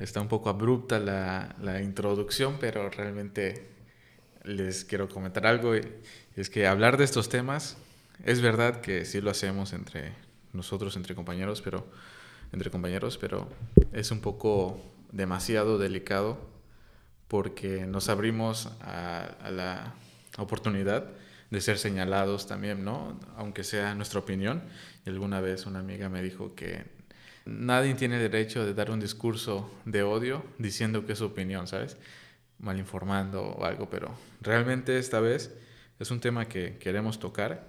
está un poco abrupta la, la introducción, pero realmente les quiero comentar algo. Es que hablar de estos temas, es verdad que sí lo hacemos entre nosotros, entre compañeros, pero entre compañeros, pero es un poco demasiado delicado porque nos abrimos a, la oportunidad de ser señalados también, ¿no? Aunque sea nuestra opinión. Y alguna vez una amiga me dijo que nadie tiene derecho de dar un discurso de odio diciendo que es su opinión, ¿sabes? Mal informando o algo, pero realmente esta vez es un tema que queremos tocar,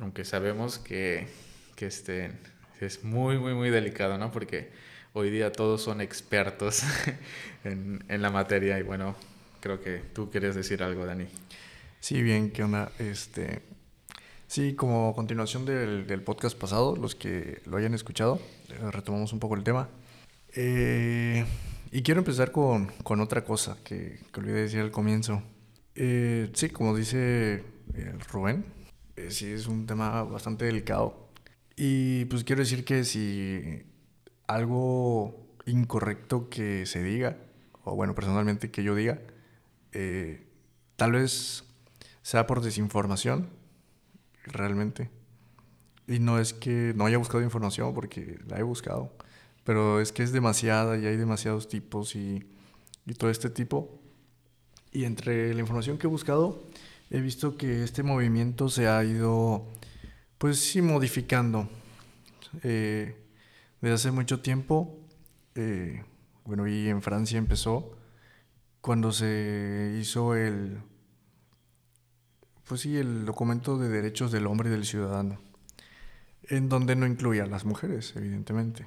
aunque sabemos que, que este, es muy, muy, muy delicado, ¿no? Porque hoy día todos son expertos en, en, la materia y bueno, creo que tú querías decir algo, Dani. Sí, bien, ¿qué onda? Este, sí, como continuación del, del podcast pasado, los que lo hayan escuchado, eh, retomamos un poco el tema. Eh, y quiero empezar con, con otra cosa que, que, olvidé decir al comienzo. Eh, sí, como dice Rubén, sí es un tema bastante delicado. Y pues quiero decir que si algo incorrecto que se diga, o bueno, personalmente que yo diga, eh, tal vez sea por desinformación, realmente. Y no es que no haya buscado información, porque la he buscado, pero es que es demasiada y hay demasiados tipos y, y todo este tipo. Y entre la información que he buscado, he visto que este movimiento se ha ido, pues sí, modificando. Eh, desde hace mucho tiempo, eh, bueno, y en Francia empezó cuando se hizo el, pues sí, el documento de derechos del hombre y del ciudadano, en donde no incluía a las mujeres, evidentemente.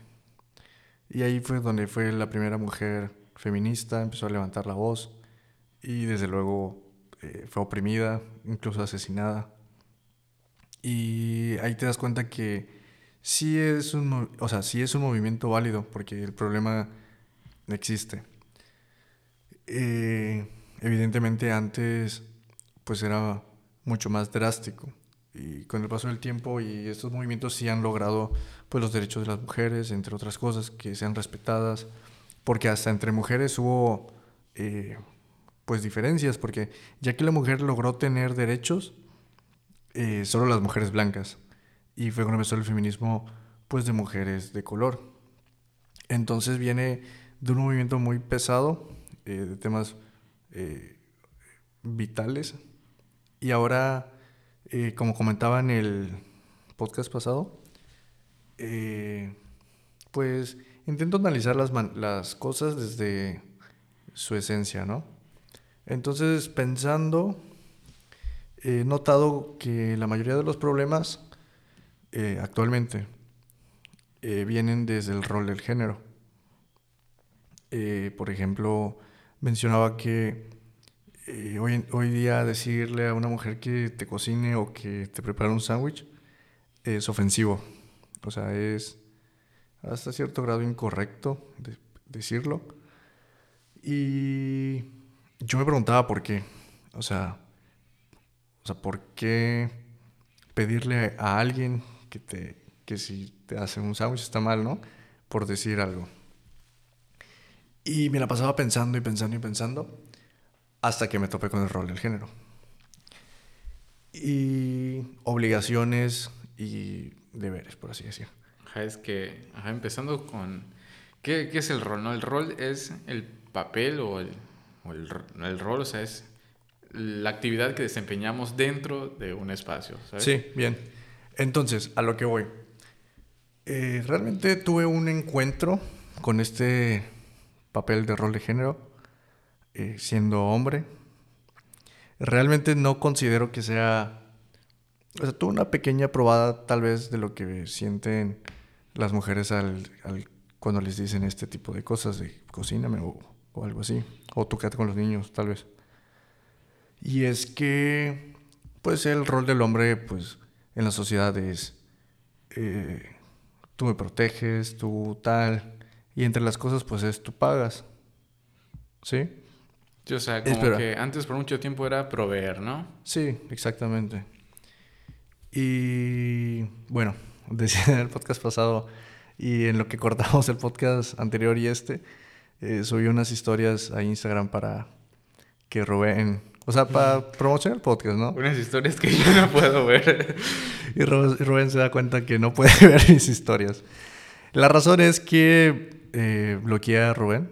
Y ahí fue donde fue la primera mujer feminista, empezó a levantar la voz y desde luego eh, fue oprimida, incluso asesinada. Y ahí te das cuenta que sí es un, o sea, sí es un movimiento válido porque el problema existe. Eh, evidentemente antes pues era mucho más drástico y con el paso del tiempo y estos movimientos sí han logrado pues los derechos de las mujeres entre otras cosas que sean respetadas porque hasta entre mujeres hubo eh, pues diferencias porque ya que la mujer logró tener derechos eh, solo las mujeres blancas y fue cuando empezó el feminismo pues de mujeres de color. Entonces viene de un movimiento muy pesado, eh, de temas eh, vitales, y ahora, eh, como comentaba en el podcast pasado, pues intento analizar las, las cosas desde su esencia, ¿no? Entonces, pensando, he notado que la mayoría de los problemas eh, actualmente eh, vienen desde el rol del género. Eh, por ejemplo, mencionaba que hoy, hoy día decirle a una mujer que te cocine o que te prepare un sándwich es ofensivo. O sea, es hasta cierto grado incorrecto decirlo. Y yo me preguntaba por qué. O sea, o sea, ¿por qué pedirle a alguien que, te, que si te hacen un sándwich está mal, ¿no? Por decir algo. Y me la pasaba pensando y pensando y pensando hasta que me topé con el rol del género. Y obligaciones y deberes, por así decir. es que, empezando con... ¿qué, ¿qué, es el rol? No? El rol es el papel o, el, o el, el, rol, o sea, es la actividad que desempeñamos dentro de un espacio. ¿sabes? Sí, bien. Entonces, a lo que voy. Eh, realmente tuve un encuentro con este papel de rol de género, eh, siendo hombre. Realmente no considero que sea... O sea, tuve una pequeña probada tal vez de lo que sienten las mujeres al, cuando les dicen este tipo de cosas, de cocíname o, o algo así, o quédate con los niños, tal vez. Y es que, pues el rol del hombre, pues en la sociedad es, eh, tú me proteges, tú tal, y entre las cosas pues es tú pagas, ¿sí? O sea, como que antes por mucho tiempo era proveer, ¿no? Sí, exactamente. Y bueno, decía en el podcast pasado y en lo que cortamos el podcast anterior y este, eh, subí unas historias a Instagram para que Rubén, o sea, para promocionar el podcast, ¿no? Unas historias que yo no puedo ver. y Rubén, se da cuenta que no puede ver mis historias. La razón es que eh, bloqueé a Rubén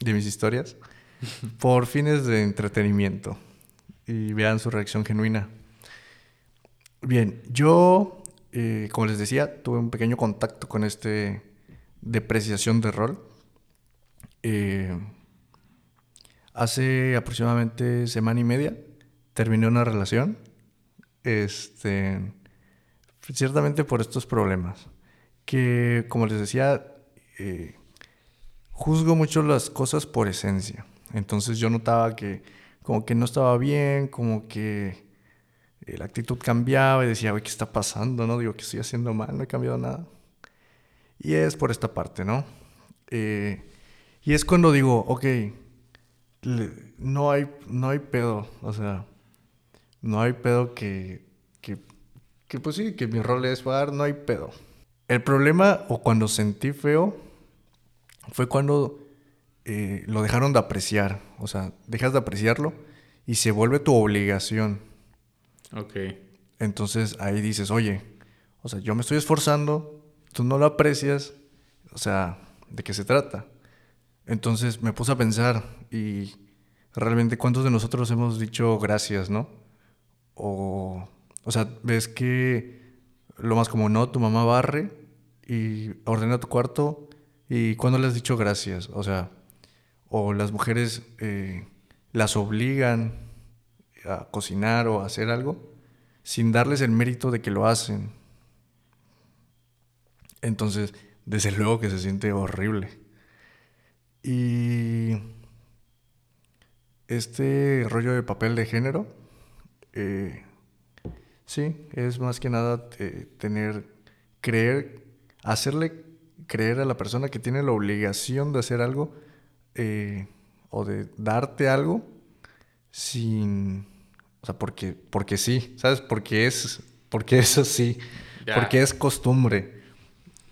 de mis historias por fines de entretenimiento y vean su reacción genuina. Bien, yo, eh, como les decía, tuve un pequeño contacto con este depreciación de rol. Eh, hace aproximadamente semana y media terminé una relación. Este, ciertamente por estos problemas. Que, como les decía, eh, juzgo mucho las cosas por esencia. Entonces yo notaba que como que no estaba bien, como que la actitud cambiaba y decía, güey, ¿qué está pasando? ¿No? Digo, ¿qué estoy haciendo mal? No he cambiado nada. Y es por esta parte, ¿no? Eh, y es cuando digo, ok, no hay, no hay pedo, o sea, no hay pedo que, que, que pues sí, que mi rol es jugar, no hay pedo. El problema, o cuando sentí feo, fue cuando eh, lo dejaron de apreciar. O sea, dejas de apreciarlo y se vuelve tu obligación. Ok. Entonces ahí dices, oye, o sea, yo me estoy esforzando, tú no lo aprecias, o sea, ¿de qué se trata? Entonces me puse a pensar y realmente cuántos de nosotros hemos dicho gracias, ¿no? O, o sea, ves que lo más como no, tu mamá barre y ordena tu cuarto y cuándo le has dicho gracias, o sea, o las mujeres eh, las obligan a cocinar o a hacer algo sin darles el mérito de que lo hacen. Entonces, desde luego que se siente horrible. Y este rollo de papel de género, eh, sí, es más que nada eh, tener, creer, hacerle creer a la persona que tiene la obligación de hacer algo eh, o de darte algo sin, o sea, porque, porque sí, ¿sabes? Porque es, porque es así, porque es costumbre.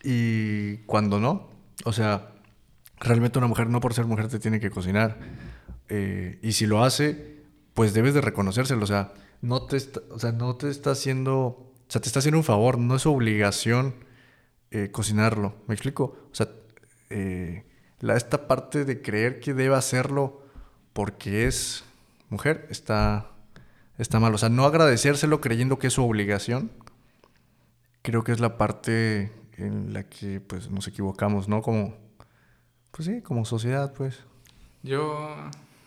Y cuando no, o sea, realmente una mujer no por ser mujer te tiene que cocinar. Eh, y si lo hace, pues debes de reconocérselo, o sea, no te está, o sea, no te está haciendo, o sea, te está haciendo un favor, no es obligación eh, cocinarlo. ¿Me explico? O sea, eh, la, esta parte de creer que debe hacerlo porque es mujer está, está mal. O sea, no agradecérselo creyendo que es su obligación, creo que es la parte en la que pues nos equivocamos, ¿no? Como, pues sí, como sociedad, pues. Yo,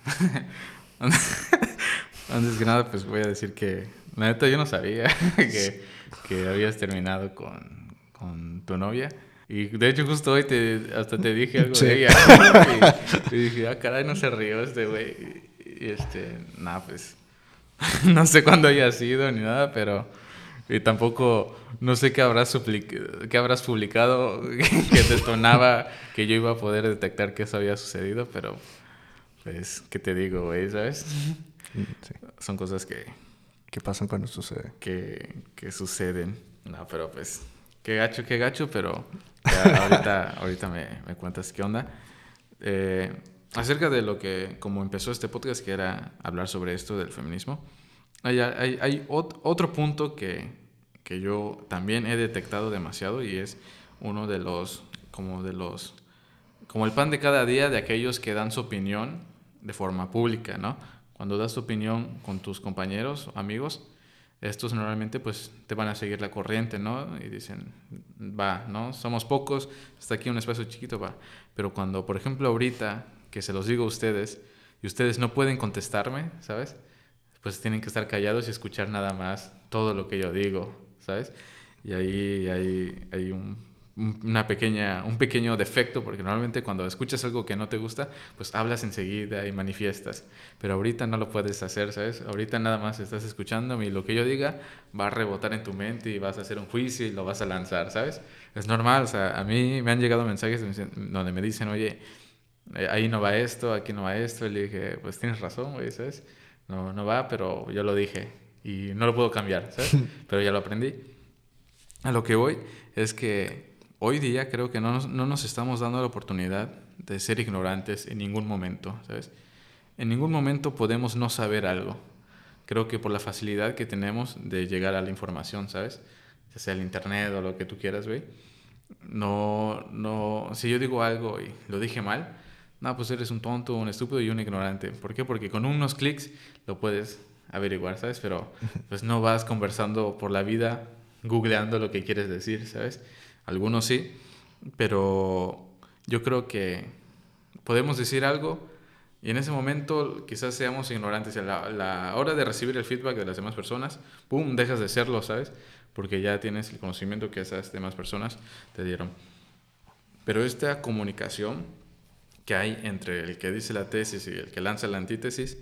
antes que nada, pues voy a decir que, la neta, yo no sabía que, que habías terminado con, con tu novia. Y de hecho justo hoy te, hasta te dije algo de ella. Y, dije, ah, caray, no se rió este güey. Y este, nada, pues, no sé cuándo haya sido ni nada, pero... Y tampoco, no sé qué habrás, qué habrás publicado que te sonaba que yo iba a poder detectar que eso había sucedido, pero pues, ¿qué te digo, güey? ¿Sabes? Son cosas que... ¿Qué pasan cuando sucede? Que, que suceden. No, pero pues, qué gacho, qué gacho, pero ahorita, ahorita me, me, cuentas qué onda. Eh, acerca de lo que, como empezó este podcast, que era hablar sobre esto del feminismo, hay, hay, hay otro punto que, que, yo también he detectado demasiado y es uno de los, como de los, como el pan de cada día de aquellos que dan su opinión de forma pública, ¿no? Cuando das tu opinión con tus compañeros amigos, estos normalmente pues te van a seguir la corriente, ¿no? Y dicen, va, ¿no? Somos pocos, está aquí un espacio chiquito, va. Pero cuando, por ejemplo, ahorita, que se los digo a ustedes, y ustedes no pueden contestarme, ¿sabes? Pues tienen que estar callados y escuchar nada más todo lo que yo digo, ¿sabes? Y ahí hay, hay un una pequeña, un pequeño defecto, porque normalmente cuando escuchas algo que no te gusta, pues hablas enseguida y manifiestas. Pero ahorita no lo puedes hacer, ¿sabes? Ahorita nada más estás escuchando y lo que yo diga va a rebotar en tu mente y vas a hacer un juicio y lo vas a lanzar, ¿sabes? Es normal, o sea, a mí me han llegado mensajes donde me dicen, oye, eh, ahí no va esto, aquí no va esto. Y le dije, pues tienes razón, güey, ¿sabes? No, no va, pero yo lo dije y no lo puedo cambiar, ¿sabes? pero ya lo aprendí. A lo que voy es que hoy día creo que no nos, no nos estamos dando la oportunidad de ser ignorantes en ningún momento, ¿sabes? En ningún momento podemos no saber algo. Creo que por la facilidad que tenemos de llegar a la información, ¿sabes? Ya sea el internet o lo que tú quieras, güey. No, no, si yo digo algo y lo dije mal, no, pues eres un tonto, un estúpido y un ignorante. ¿Por qué? Porque con unos clics lo puedes averiguar, ¿sabes? Pero pues no vas conversando por la vida googleando lo que quieres decir, ¿sabes? Algunos sí, pero yo creo que podemos decir algo y en ese momento quizás seamos ignorantes. A la, la, hora de recibir el feedback de las demás personas, ¡pum!, dejas de serlo, ¿sabes? Porque ya tienes el conocimiento que esas demás personas te dieron. Pero esta comunicación que hay entre el que dice la tesis y el que lanza la antítesis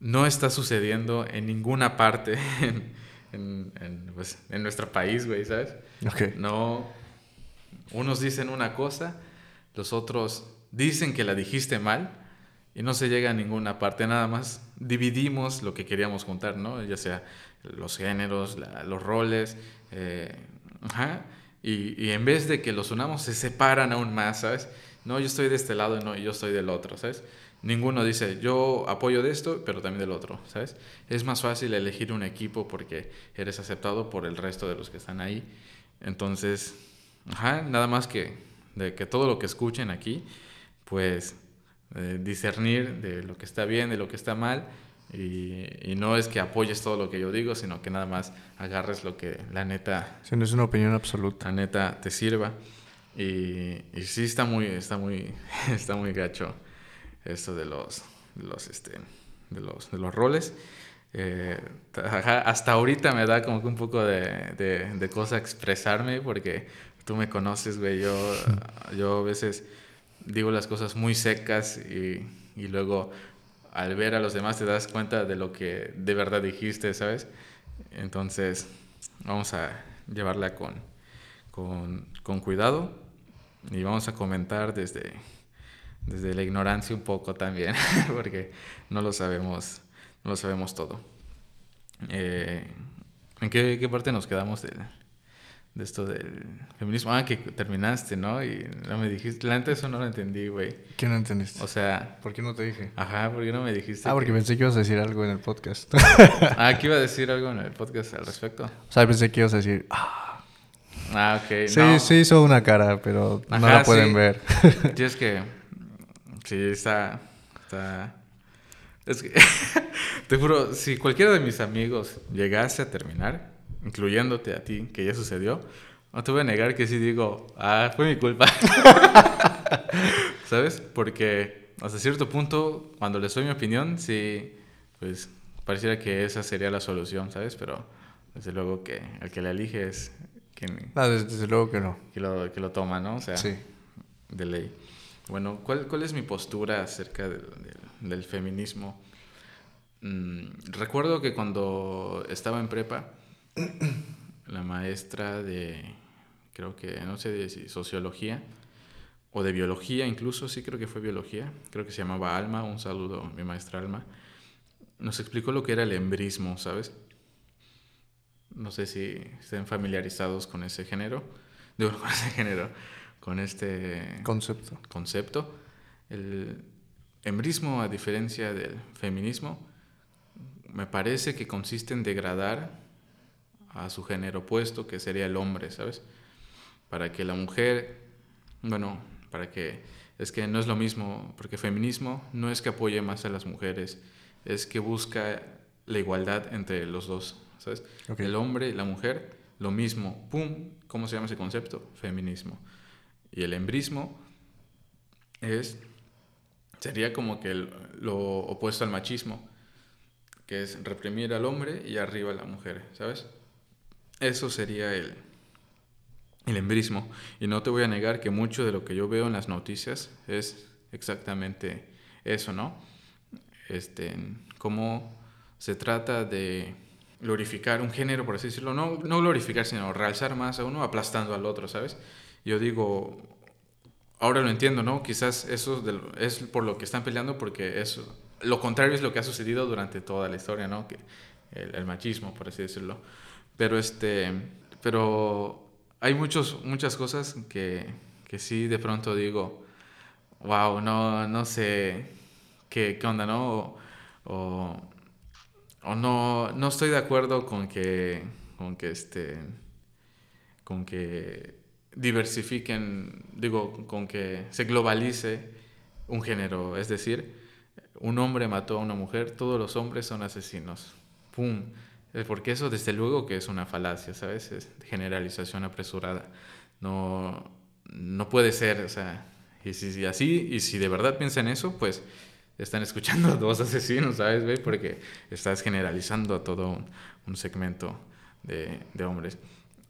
no está sucediendo en ninguna parte en, en, en, pues, en nuestro país, güey, ¿sabes? Okay. No, unos dicen una cosa, los otros dicen que la dijiste mal y no se llega a ninguna parte, nada más dividimos lo que queríamos contar, ¿no? Ya sea los géneros, los roles, eh, y, y, en vez de que los unamos, se separan aún más, ¿sabes? No, yo estoy de este lado, no, yo estoy del otro, ¿sabes? Ninguno dice, yo apoyo de esto, pero también del otro, ¿sabes? Es más fácil elegir un equipo porque eres aceptado por el resto de los que están ahí. Entonces, ajá, nada más que de que todo lo que escuchen aquí, pues eh, discernir de lo que está bien, de lo que está mal, y, y, no es que apoyes todo lo que yo digo, sino que nada más agarres lo que la neta... Si no es una opinión absoluta. La neta te sirva. Y, y sí está muy, está muy, está muy gacho esto de los, los, este, de los, de los roles. Eh, hasta ahorita me da como que un poco de, de, de cosa expresarme porque tú me conoces, güey. Yo, yo a veces digo las cosas muy secas y, y, luego al ver a los demás te das cuenta de lo que de verdad dijiste, ¿sabes? Entonces vamos a llevarla con, con, con cuidado y vamos a comentar desde, desde la ignorancia un poco también, porque no lo sabemos, no lo sabemos todo. Eh, ¿En qué, qué, parte nos quedamos del, de esto del feminismo? Ah, que terminaste, ¿no? Y no me dijiste, la eso no lo entendí, güey. ¿Qué no entendiste? O sea... ¿Por qué no te dije? Ajá, ¿por qué no me dijiste? Ah, porque que... pensé que ibas a decir algo en el podcast. ah, que iba a decir algo en el podcast al respecto. O sea, pensé que ibas a decir... Ah, ah ok. Sí, no. sí hizo una cara, pero Ajá, no la pueden sí. ver. Sí, es que... Sí, está... está... Es que... te juro, si cualquiera de mis amigos llegase a terminar, incluyéndote a ti, que ya sucedió, no te voy a negar que sí digo, ah, fue mi culpa. ¿Sabes? Porque hasta cierto punto, cuando les doy mi opinión, sí, pues pareciera que esa sería la solución, ¿sabes? Pero desde luego que el que la elige es quien... No, desde, desde luego que no. Que lo, que lo toma, ¿no? O sea, sí. de ley. Bueno, ¿cuál, ¿cuál es mi postura acerca del, del, del feminismo? Mm, recuerdo que cuando estaba en prepa, la maestra de, creo que, no sé de si sociología o de biología incluso, sí creo que fue biología, creo que se llamaba Alma, un saludo a mi maestra Alma, nos explicó lo que era el embrismo, ¿sabes? No sé si estén familiarizados con ese género, digo, con ese género, con este concepto. concepto. El embrismo, a diferencia del feminismo, me parece que consiste en degradar a su género opuesto, que sería el hombre, ¿sabes? Para que la mujer, bueno, para que, es que no es lo mismo, porque feminismo no es que apoye más a las mujeres, es que busca la igualdad entre los dos, ¿sabes? Okay. El hombre y la mujer, lo mismo, ¡pum! ¿Cómo se llama ese concepto? Feminismo. Y el embrismo es, sería como que el, lo opuesto al machismo, que es reprimir al hombre y arriba a la mujer, ¿sabes? Eso sería el, el embrismo. Y no te voy a negar que mucho de lo que yo veo en las noticias es exactamente eso, ¿no? Este, cómo se trata de glorificar un género, por así decirlo. No, no glorificar, sino realzar más a uno aplastando al otro, ¿sabes? Yo digo, ahora lo entiendo, ¿no? Quizás eso es por lo que están peleando porque eso, lo contrario es lo que ha sucedido durante toda la historia, ¿no? Que el, el machismo, por así decirlo. Pero este, pero hay muchos, muchas cosas que, que sí de pronto digo, wow, no, no sé qué, qué onda, ¿no? O, o, no, no estoy de acuerdo con que, con que este, con que diversifiquen, digo, con que se globalice un género, es decir, un hombre mató a una mujer, todos los hombres son asesinos. ¡Pum! Eh, porque eso desde luego que es una falacia, ¿sabes? Es generalización apresurada. No, no puede ser, o sea, y si, así, y si de verdad piensan eso, pues están escuchando a dos asesinos, ¿sabes? ¿Ve? Porque estás generalizando a todo un, segmento de, de, hombres.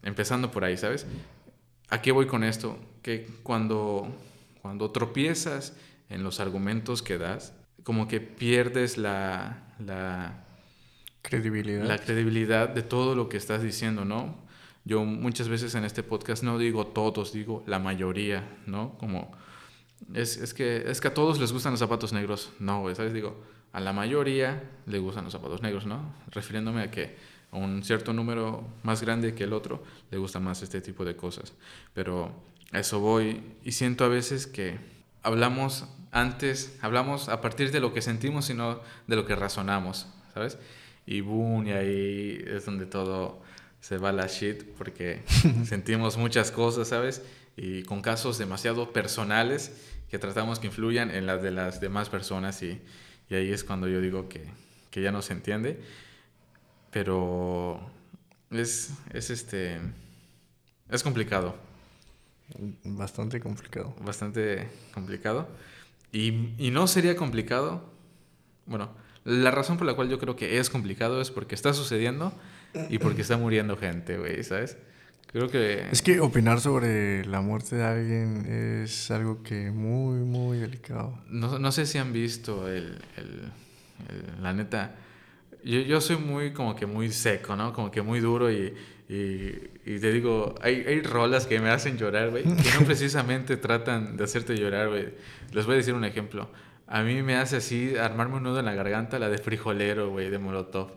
Empezando por ahí, ¿sabes? ¿A qué voy con esto? Que cuando, cuando tropiezas en los argumentos que das, como que pierdes la, la credibilidad. La credibilidad de todo lo que estás diciendo, ¿no? Yo muchas veces en este podcast no digo todos, digo la mayoría, ¿no? Como es, es, que, es que a todos les gustan los zapatos negros. No, güey, ¿sabes? Digo, a la mayoría le gustan los zapatos negros, ¿no? Refiriéndome a que a un cierto número más grande que el otro le gusta más este tipo de cosas. Pero a eso voy y siento a veces que hablamos antes, hablamos a partir de lo que sentimos y no de lo que razonamos, ¿sabes? Y boom, y ahí es donde todo se va a la shit porque sentimos muchas cosas, ¿sabes? Y con casos demasiado personales que tratamos que influyan en las de las demás personas y, y ahí es cuando yo digo que, que, ya no se entiende. Pero es, es este... Es complicado. Bastante complicado. Bastante complicado. Y, y no sería complicado. Bueno, la razón por la cual yo creo que es complicado es porque está sucediendo y porque está muriendo gente, güey, ¿sabes? Creo que... Es que opinar sobre la muerte de alguien es algo que muy, muy delicado. No, no sé si han visto el, el, la neta... Yo, yo, soy muy como que muy seco, ¿no? Como que muy duro y, y, y te digo, hay, hay rolas que me hacen llorar, güey, que no precisamente tratan de hacerte llorar, güey. Les voy a decir un ejemplo. A mí me hace así armarme un nudo en la garganta la de frijolero, güey, de Molotov.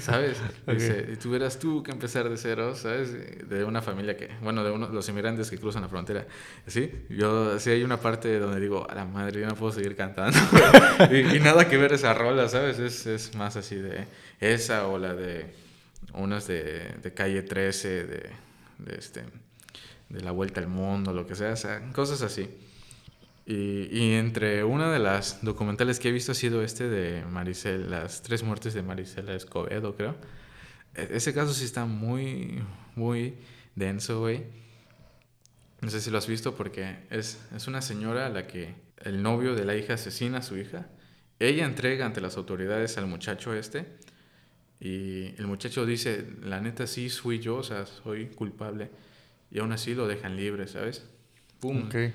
¿Sabes? Dice, y tuvieras tú que empezar de cero, ¿sabes? De una familia que, bueno, de uno, los inmigrantes que cruzan la frontera. ¿Sí? Yo, sí hay una parte donde digo, a la madre, yo no puedo seguir cantando. y, nada que ver esa rola, ¿sabes? Es, es, más así de esa o la de unas de, de calle 13, de, de, este, de la vuelta al mundo, lo que sea, o sea, cosas así. Y, y, entre una de las documentales que he visto ha sido este de Maricel, las tres muertes de Maricela Escobedo, creo. E, ese caso sí está muy, muy denso, güey. No sé si lo has visto porque es, es una señora a la que el novio de la hija asesina a su hija. Ella entrega ante las autoridades al muchacho este. Y el muchacho dice, la neta sí soy yo, o sea, soy culpable. Y aún así lo dejan libre, ¿sabes? ¡Pum! Okay.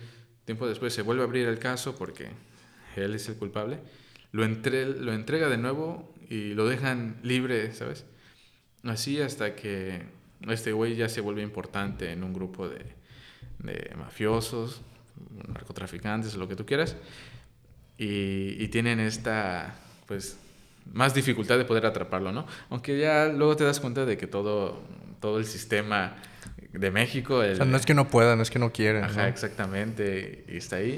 Tiempo después se vuelve a abrir el caso porque él es el culpable. Lo, entre, lo entrega de nuevo y lo dejan libre, ¿sabes? Así hasta que este güey ya se vuelve importante en un grupo de, de mafiosos, narcotraficantes, lo que tú quieras. Y, y tienen esta, pues, más dificultad de poder atraparlo, ¿no? Aunque ya luego te das cuenta de que todo, todo el sistema de México. El, o sea, no es que no puedan, no es que no quieran. Ajá, ¿no? exactamente. Y está ahí.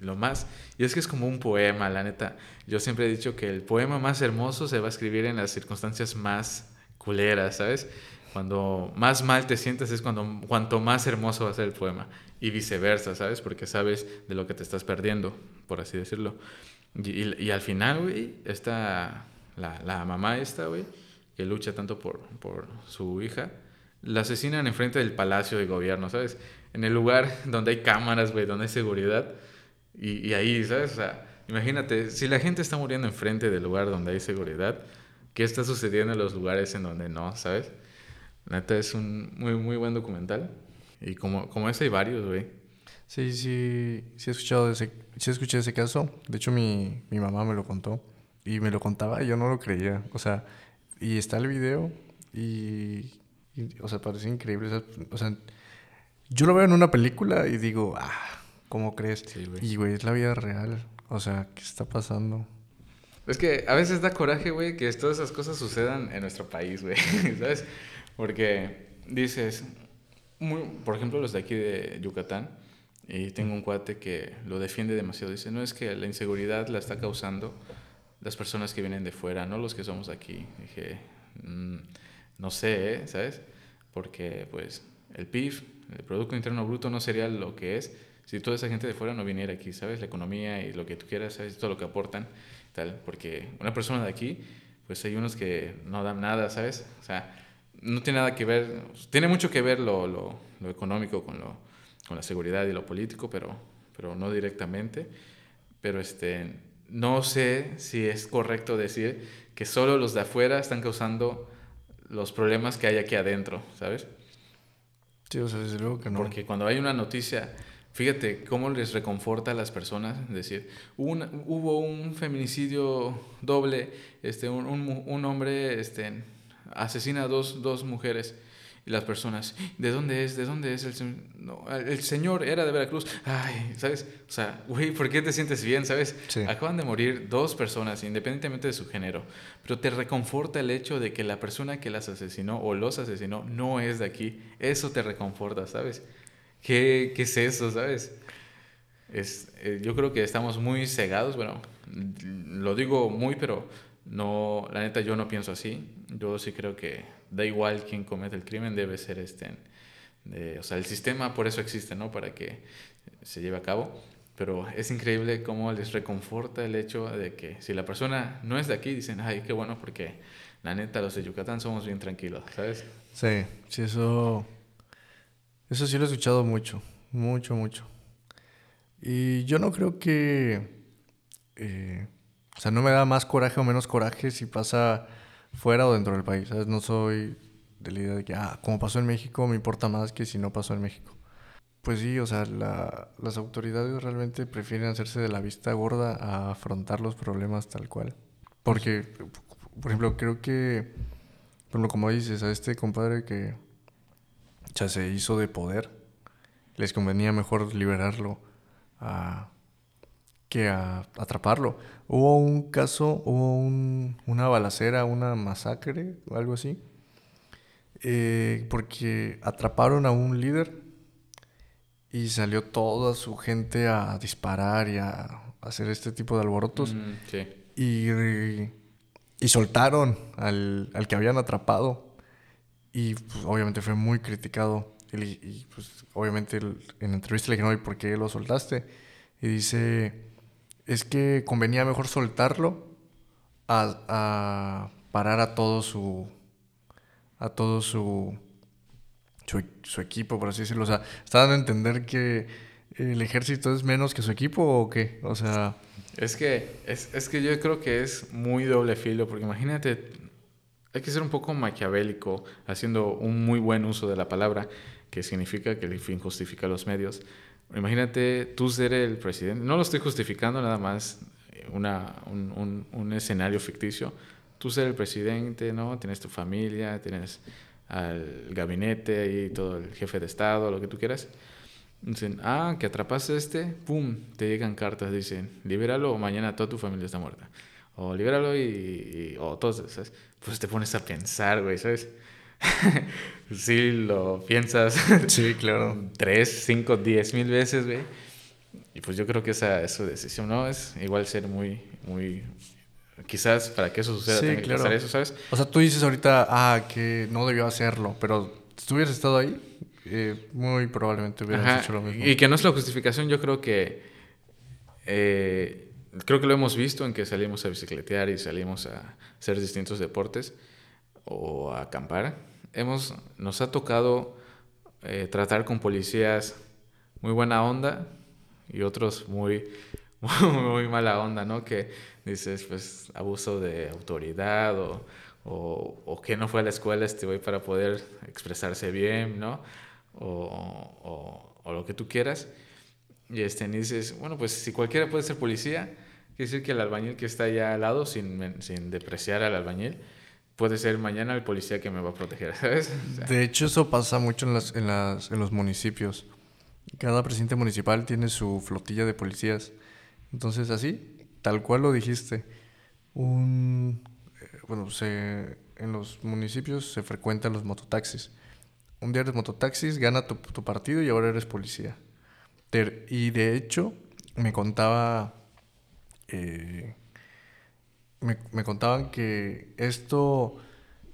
Y lo más. Y es que es como un poema, la neta. Yo siempre he dicho que el poema más hermoso se va a escribir en las circunstancias más culeras, ¿sabes? Cuando más mal te sientes es cuando cuanto más hermoso va a ser el poema. Y viceversa, ¿sabes? Porque sabes de lo que te estás perdiendo, por así decirlo. Y, y, y al final, güey, está la, la mamá esta, güey, que lucha tanto por, por su hija la asesinan enfrente del palacio de gobierno, ¿sabes? En el lugar donde hay cámaras, güey, donde hay seguridad. Y, y, ahí, ¿sabes? O sea, imagínate, si la gente está muriendo enfrente del lugar donde hay seguridad, ¿qué está sucediendo en los lugares en donde no, ¿sabes? Neta, es un muy, muy buen documental. Y como, como ese hay varios, güey. Sí, sí, sí he escuchado ese, sí escuché ese caso. De hecho, mi, mi mamá me lo contó. Y me lo contaba y yo no lo creía. O sea, y está el video y o sea, parece increíble. O sea, yo lo veo en una película y digo, ah, ¿cómo crees? Sí, güey. Y, güey, es la vida real. O sea, ¿qué está pasando? Es que a veces da coraje, güey, que todas esas cosas sucedan en nuestro país, güey. ¿Sabes? Porque dices, muy, por ejemplo, los de aquí de Yucatán, Y tengo un cuate que lo defiende demasiado. Dice, no es que la inseguridad la está causando las personas que vienen de fuera, no los que somos aquí. Dije, mm, no sé, ¿eh? ¿sabes? Porque pues el PIB, el Producto Interno Bruto, no sería lo que es si toda esa gente de fuera no viniera aquí, ¿sabes? La economía y lo que tú quieras, ¿sabes? Todo lo que aportan, tal. Porque una persona de aquí, pues hay unos que no dan nada, ¿sabes? O sea, no tiene nada que ver, tiene mucho que ver lo, lo, lo económico con, lo, con la seguridad y lo político, pero, pero no directamente. Pero este, no sé si es correcto decir que solo los de afuera están causando los problemas que hay aquí adentro, ¿sabes? Sí, o sea, desde luego que no. Porque cuando hay una noticia Fíjate cómo les reconforta a las personas decir, hubo un feminicidio doble, este, un, un, un hombre este, asesina a dos, dos, mujeres y las personas, ¿de dónde es? ¿De dónde es? El, no, el señor era de Veracruz. Ay, ¿sabes? O sea, güey, ¿por qué te sientes bien? ¿Sabes? Acaban de morir dos personas, independientemente de su género, pero te reconforta el hecho de que la persona que las asesinó o los asesinó no es de aquí. Eso te reconforta, ¿sabes? ¿Qué, qué es eso, sabes? Es, eh, yo creo que estamos muy cegados, bueno, lo digo muy, pero no, la neta yo no pienso así. Yo sí creo que da igual quién comete el crimen, debe ser este, o sea, el sistema por eso existe, ¿no? Para que se lleve a cabo. Pero es increíble cómo les reconforta el hecho de que si la persona no es de aquí, dicen, ay, qué bueno, porque la neta los de Yucatán somos bien tranquilos, ¿sabes? Sí, sí, eso eso sí lo he escuchado mucho, mucho, mucho. Y yo no creo que... Eh, o sea, no me da más coraje o menos coraje si pasa fuera o dentro del país. ¿sabes? No soy de la idea de que, ah, como pasó en México, me importa más que si no pasó en México. Pues sí, o sea, las autoridades realmente prefieren hacerse de la vista gorda a afrontar los problemas tal cual. Porque, por ejemplo, creo que, por como dices, a este compadre que ya se hizo de poder, les convenía mejor liberarlo que a atraparlo. Hubo un caso, hubo una balacera, una masacre o algo así, eh, porque atraparon a un líder y salió toda su gente a disparar y a hacer este tipo de alborotos. Mm, y, y, soltaron al, al que habían atrapado y pues, obviamente fue muy criticado. Y, pues obviamente en la entrevista le dijeron, ¿por qué lo soltaste? Y dice, es que convenía mejor soltarlo a, parar a todo su, a todo su, su, equipo, por así decirlo. O sea, está dando a entender que el ejército es menos que su equipo o qué? O sea... Es que, es, es que yo creo que es muy doble filo, porque imagínate hay que ser un poco maquiavélico, haciendo un muy buen uso de la palabra, que significa que el fin justifica los medios. Imagínate tú ser el presidente, no lo estoy justificando nada más, eh, una, un, un, escenario ficticio. Tú ser el presidente, ¿no? Tienes tu familia, tienes al gabinete y todo el jefe de Estado, lo que tú quieras. Dicen, ah, que atrapaste este, pum, te llegan cartas, dicen, libéralo o mañana toda tu familia está muerta o libéralo y, o todos, ¿sabes? Pues te pones a pensar, güey, ¿sabes? sí, lo piensas. Sí, claro. Tres, cinco, diez mil veces, güey. Y pues yo creo que esa es su decisión, ¿no? Es igual ser muy, muy... Quizás para que eso suceda sí, claro. eso, ¿sabes? O sea, tú dices ahorita, ah, que no debió hacerlo, pero si tú hubieras estado ahí, eh, muy probablemente hubieras hecho lo mismo. Y que no es la justificación, yo creo que... Eh, creo que lo hemos visto en que salimos a bicicletear y salimos a hacer distintos deportes o a acampar. Hemos, nos ha tocado eh, tratar con policías muy buena onda y otros muy, muy mala onda, ¿no? Que dices, pues, abuso de autoridad o, o, o que no fue a la escuela este güey para poder expresarse bien, ¿no? O, o, lo que tú quieras. Y este, dices, bueno, pues si cualquiera puede ser policía, quiere decir que el albañil que está allá al lado, sin, sin depreciar al albañil, puede ser mañana el policía que me va a proteger, ¿sabes? de hecho, eso pasa mucho en, las, en, las, en los municipios. Cada presidente municipal tiene su flotilla de policías. Entonces, así, tal cual lo dijiste, un, eh, bueno, se, en los municipios se frecuentan los mototaxis. Un día eres mototaxis, gana tu, tu partido y ahora eres policía. y de hecho, me contaba. Eh, me, me, contaban que esto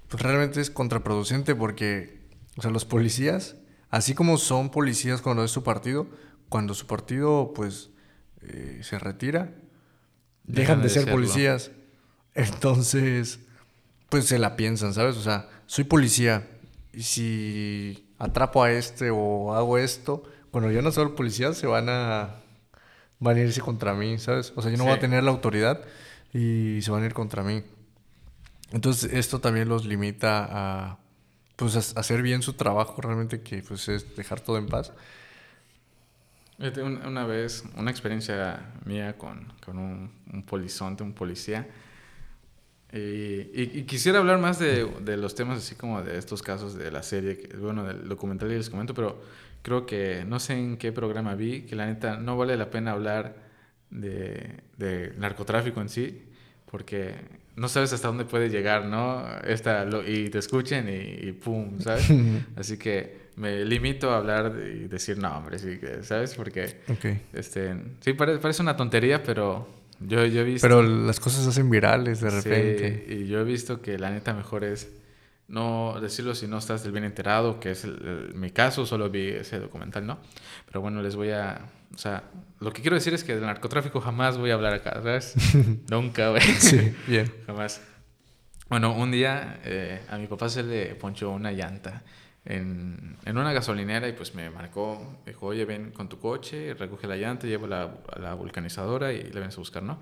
pues, realmente es contraproducente porque, o sea, los policías, así como son policías cuando es su partido, cuando su partido, pues, eh, se retira, dejan, de, ser policías. Entonces, pues se la piensan, ¿sabes? O sea, soy policía y si atrapo a este o hago esto, cuando yo no soy policía se van a, van a irse contra mí, ¿sabes? O sea, yo no voy a tener la autoridad y se van a ir contra mí. Entonces, esto también los limita a, pues, hacer bien su trabajo, realmente, que pues es dejar todo en paz. Una vez, una experiencia mía con, con un, un polizonte, un policía, y, quisiera hablar más de, de, los temas así como de estos casos de la serie, bueno, del documental y les comento, pero creo que no sé en qué programa vi, que la neta no vale la pena hablar de, de narcotráfico en sí, porque no sabes hasta dónde puede llegar, ¿no? Esta, y te escuchen y, pum, ¿sabes? Así que me limito a hablar y decir nombres, ¿sabes? Porque, este, sí, parece, parece una tontería, pero yo, yo he visto... Pero las cosas se hacen virales de repente. Sí, y yo he visto que la neta mejor es no decirlo si no estás del bien enterado, que es mi caso, solo vi ese documental, ¿no? Pero bueno, les voy a... O sea, lo que quiero decir es que del narcotráfico jamás voy a hablar acá, ¿sabes? Nunca, güey. Sí, bien. jamás. Bueno, un día eh, a mi papá se le ponchó una llanta en, en, una gasolinera y pues me marcó, dijo, oye, ven con tu coche, recoge la llanta, llevo la, a la vulcanizadora y le vienes a buscar, ¿no?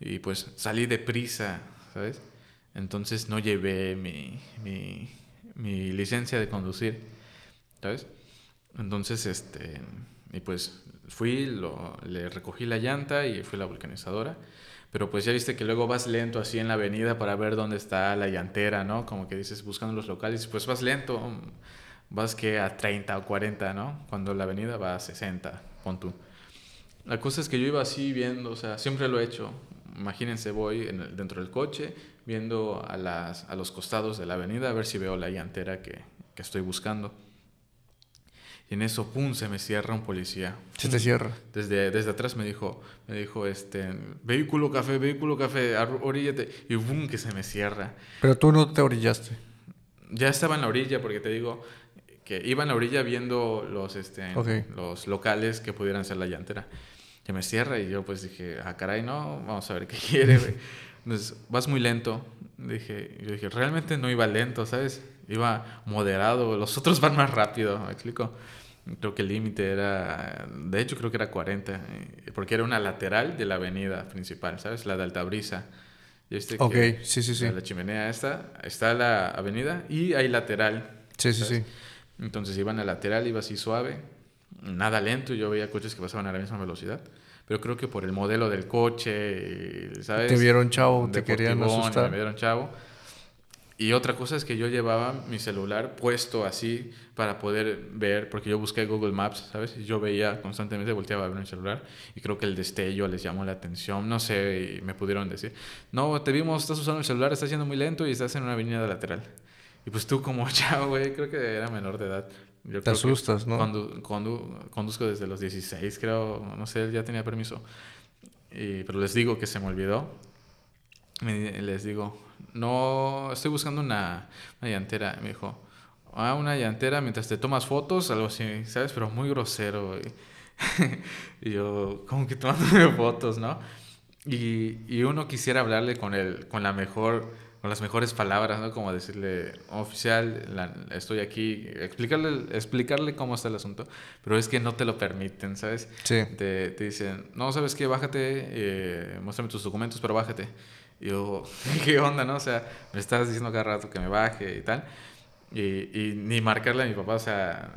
Y pues salí deprisa, ¿sabes? Entonces no llevé mi, mi, licencia de conducir, ¿sabes? Entonces, este, y pues fui, lo, le recogí la llanta y fui a la vulcanizadora. Pero pues ya viste que luego vas lento así en la avenida para ver dónde está la llantera, ¿no? Como que dices buscando los locales, pues vas lento, vas que a 30 o 40, ¿no? Cuando la avenida va a 60, pon tú. La cosa es que yo iba así viendo, o sea, siempre lo he hecho. Imagínense, voy en dentro del coche viendo a, las, a los costados de la avenida a ver si veo la llantera que, que estoy buscando. Y en eso, pum, se me cierra un policía. Se te cierra. Desde, desde atrás me dijo, me dijo, este, vehículo café, vehículo café, oríllate. Y pum, que se me cierra. Pero tú no te orillaste. Ya estaba en la orilla, porque te digo que iba en la orilla viendo los, este, los locales que pudieran ser la llantera. Que me cierra y yo pues dije, ah, caray, no, vamos a ver qué quiere, Entonces, vas muy lento. Dije, yo dije, realmente no iba lento, ¿sabes? Iba moderado. Los otros van más rápido, ¿me explico? Creo que el límite era, de hecho creo que era 40, eh, porque era una lateral de la avenida principal, ¿sabes? La de Altabrisa. Este ok, sí, sí, sí. La chimenea esta, está la avenida y hay lateral. Sí, sí, sí. Entonces iban a lateral, iba así suave, nada lento, yo veía coches que pasaban a la misma velocidad. Pero creo que por el modelo del coche, ¿sabes? Te vieron chavo, te querían asustar. Me vieron chavo. Y otra cosa es que yo llevaba mi celular puesto así para poder ver, porque yo busqué Google Maps, ¿sabes? Y yo veía constantemente, volteaba a ver mi celular y creo que el destello les llamó la atención, no sé, y me pudieron decir, no, te vimos, estás usando el celular, estás yendo muy lento y estás en una avenida lateral. Y pues tú como chavo, güey, creo que era menor de edad. Te asustas, ¿no? Cuando, conduzco desde los 16, creo, no sé, ya tenía permiso. Y, pero les digo que se me olvidó. les digo, no, estoy buscando una, una llantera. Me dijo, ah, una llantera mientras te tomas fotos, algo así, ¿sabes? Pero muy grosero. y yo, como que tomándome fotos, ¿no? Y, y, uno quisiera hablarle con, el, con la mejor con las mejores palabras, ¿no? Como decirle, oficial, estoy aquí, explicarle, explicarle cómo está el asunto, pero es que no te lo permiten, ¿sabes? Sí. Te, te dicen, no, ¿sabes qué? Bájate, eh, muéstrame tus documentos, pero bájate. Y yo, ¿qué onda, no? O sea, me estás diciendo cada rato que me baje y tal. Y, y ni marcarle a mi papá, o sea,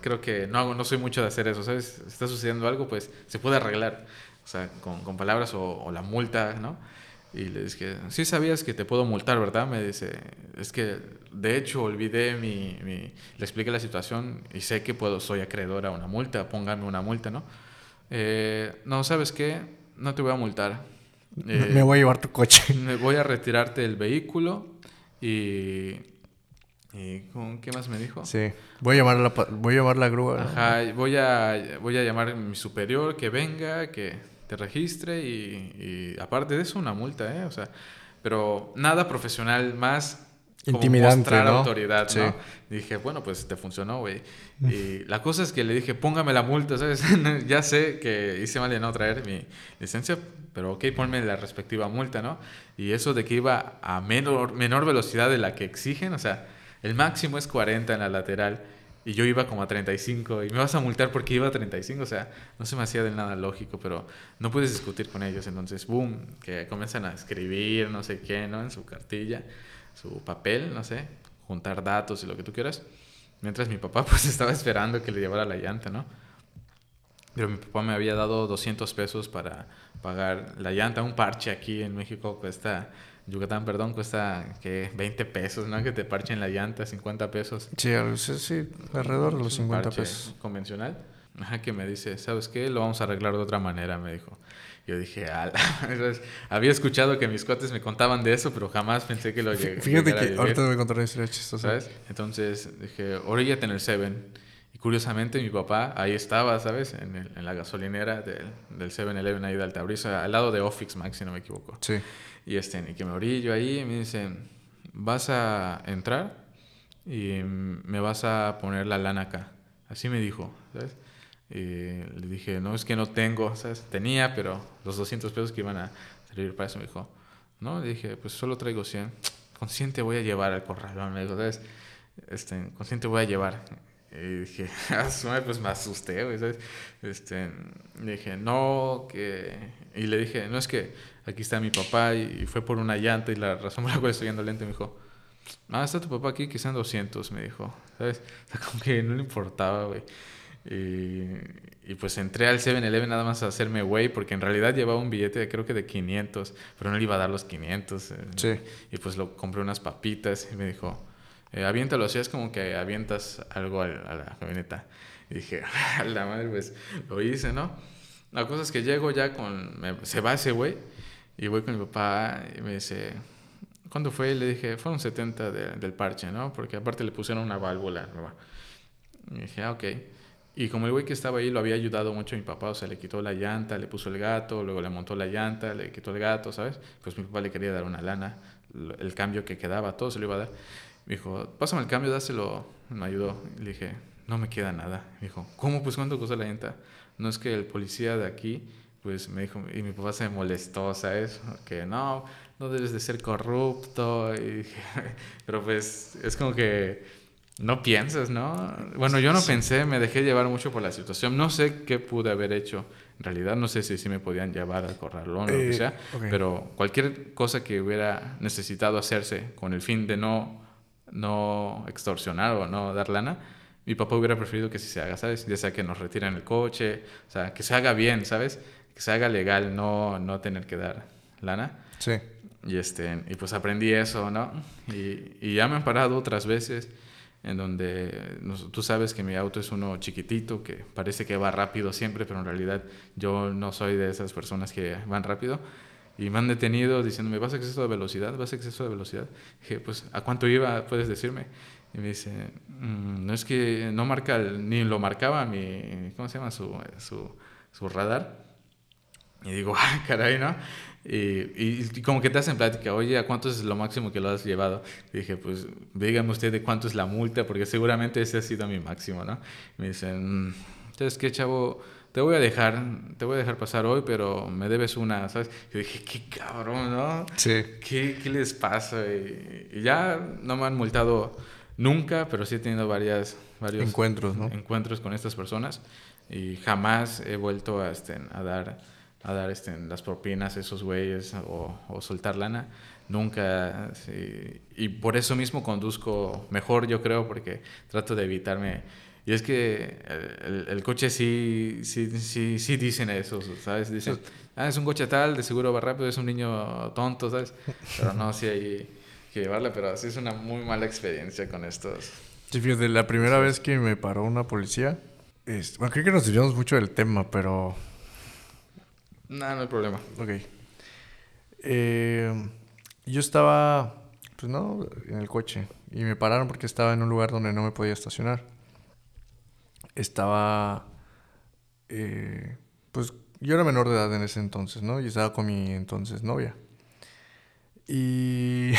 creo que no, hago, no soy mucho de hacer eso, ¿sabes? Si está sucediendo algo, pues se puede arreglar, o sea, con, con palabras o, o, la multa, ¿no? Y le dije, sí sabías que te puedo multar, ¿verdad? Me dice, es que de hecho olvidé mi, mi... Le expliqué la situación y sé que puedo, soy acreedor a una multa, póngame una multa, ¿no? Eh, no, ¿sabes qué? No te voy a multar me voy a llevar tu coche. Me voy a retirarte el vehículo y, ¿Y con qué más me dijo? Sí. Voy a llamar a la, voy a llamar a la grúa. Ajá, voy a, voy a llamar a mi superior que venga, que te registre y, y aparte de eso una multa, ¿eh? O sea, pero nada profesional, más como Intimidante, mostrar ¿no? autoridad, Sí. ¿no? Dije, bueno, pues te funcionó, güey. Y la cosa es que le dije, póngame la multa, ¿sabes? ya sé que hice mal de no traer mi licencia, pero ok, ponme la respectiva multa, ¿no? Y eso de que iba a menor, menor velocidad de la que exigen, o sea, el máximo es 40 en la lateral y yo iba como a 35 y me vas a multar porque iba a 35, o sea, no se me hacía de nada lógico, pero no puedes discutir con ellos, entonces, boom, que comienzan a escribir, no sé qué, ¿no? En su cartilla, su papel, no sé, juntar datos y lo que tú quieras. Mientras mi papá pues estaba esperando que le llevara la llanta, ¿no? Pero mi papá me había dado 200 pesos para pagar la llanta. Un parche aquí en México cuesta, Yucatán, perdón, cuesta que 20 pesos, ¿no? Que te parchen la llanta, 50 pesos. Sí, sí, sí, alrededor de los Es un 50 parche pesos. Convencional. Ajá, que me dice, ¿sabes qué? Lo vamos a arreglar de otra manera, me dijo. Yo dije, ala. Había escuchado que mis cuates me contaban de eso, pero jamás pensé que lo llegué. Fíjate a que vivir. ahorita te voy a contar una historia chistosa. ¿sabes? Entonces dije, oríllate en el Seven. Y curiosamente mi papá ahí estaba, ¿sabes? En, el- en la gasolinera del, del 7-Eleven ahí de Altabrisa, al lado de Ofix Max, si no me equivoco. Sí. Y, este, y que me orillo ahí y me dicen, vas a entrar y me vas a poner la lana acá. Así me dijo, ¿sabes? Y le dije, no, es que no tengo, ¿sabes? Tenía, pero los 200 pesos que iban a servir para eso me dijo, no, le dije, pues solo traigo 100. Con 100 te voy a llevar al corralón, me dijo, ¿sabes? Este, con 100 te voy a llevar. Y dije, "Ah, su madre", pues me asusté, ¿sabes? Este, dije, no, que... Y le dije, no, es que aquí está mi papá y, fue por una llanta y la razón por la cual estoy yendo lento, me dijo, ah, está tu papá aquí, que sean 200, me dijo, ¿sabes? O sea, como que no le importaba, güey. Y, y pues entré al 7-Eleven nada más a hacerme güey, porque en realidad llevaba un billete de, creo que de 500, pero no le iba a dar los 500. eh, Sí. Y pues lo compré unas papitas y me dijo, eh, aviéntalo así, es como que avientas algo al- a, la camioneta. Y dije, a la madre, pues lo hice, ¿no? La cosa es que llego ya con, me- se va ese güey y voy con mi papá y me dice, ¿cuándo fue? Y le dije, fueron 70 de- del parche, ¿no? Porque aparte le pusieron una válvula nueva. Y dije, ah, ok. Y como el güey que estaba ahí lo había ayudado mucho mi papá, o sea, le quitó la llanta, le puso el gato, luego le montó la llanta, le quitó el gato, ¿sabes? Pues mi papá le quería dar una lana, el cambio que quedaba, todo se lo iba a dar. Me dijo, pásame el cambio, dáselo. Me ayudó. Le dije, no me queda nada. Me dijo, ¿cómo? Pues ¿cuánto costó la llanta? No es que el policía de aquí, pues me dijo, y mi papá se molestó, ¿sabes? Que no, no debes de ser corrupto. Y pero pues es como que no piensas, ¿no? Bueno, yo no pensé, me dejé llevar mucho por la situación. No sé qué pude haber hecho. En realidad no sé si sí me podían llevar al corralón o lo que Eh, sea, ok. pero cualquier cosa que hubiera necesitado hacerse con el fin de no, no extorsionar o no dar lana, mi papá hubiera preferido que sí se haga, ¿sabes? Ya sea que nos retiren el coche, o sea, que se haga bien, ¿sabes? Que se haga legal, no, no tener que dar lana. Sí. Y, este, y pues aprendí eso, ¿no? Y, y ya me han parado otras veces en donde tú sabes que mi auto es uno chiquitito, que parece que va rápido siempre, pero en realidad yo no soy de esas personas que van rápido. Y me han detenido diciéndome, ¿vas a exceso de velocidad? ¿Vas a exceso de velocidad? Dije, pues, ¿a cuánto iba? ¿Puedes decirme? Y me dice, "Mm, no es que no marca, ni lo marcaba mi, ¿cómo se llama? Su, su, su radar. Y digo, ah, caray, ¿no? Y, y, y como que te hacen plática, oye, ¿a cuánto es lo máximo que lo has llevado? Y dije, pues dígame usted de cuánto es la multa, porque seguramente ese ha sido mi máximo, ¿no? Y me dicen, "Mm, ¿sabes qué, chavo? Te voy a dejar, te voy a dejar pasar hoy, pero me debes una, ¿sabes? Yo dije, qué cabrón, ¿no? Sí. ¿Qué, qué les pasa? Y, y ya no me han multado nunca, pero sí he tenido varias, varios Encuentros, ¿no? encuentros con estas personas y jamás he vuelto a, este, a dar, a dar este, las propinas a esos güeyes o, o soltar lana. Nunca. sí. Y por eso mismo conduzco mejor, yo creo, porque trato de evitarme. Y es que el, el- el coche sí, sí, sí, sí dicen eso, ¿sabes? Dicen, ah, es un coche tal, de seguro va rápido, es un niño tonto, ¿sabes? Pero no, sí hay que llevarla, pero sí es una muy mala experiencia con estos. Sí, fíjate, la primera vez que me paró una policía, es- bueno, creo que nos desviamos mucho del tema, pero No, no hay problema. Ok. Eh, yo estaba pues no, en el coche. Y me pararon porque estaba en un lugar donde no me podía estacionar. Estaba, eh, pues yo era menor de edad en ese entonces, ¿no? Y estaba con mi entonces novia. Y,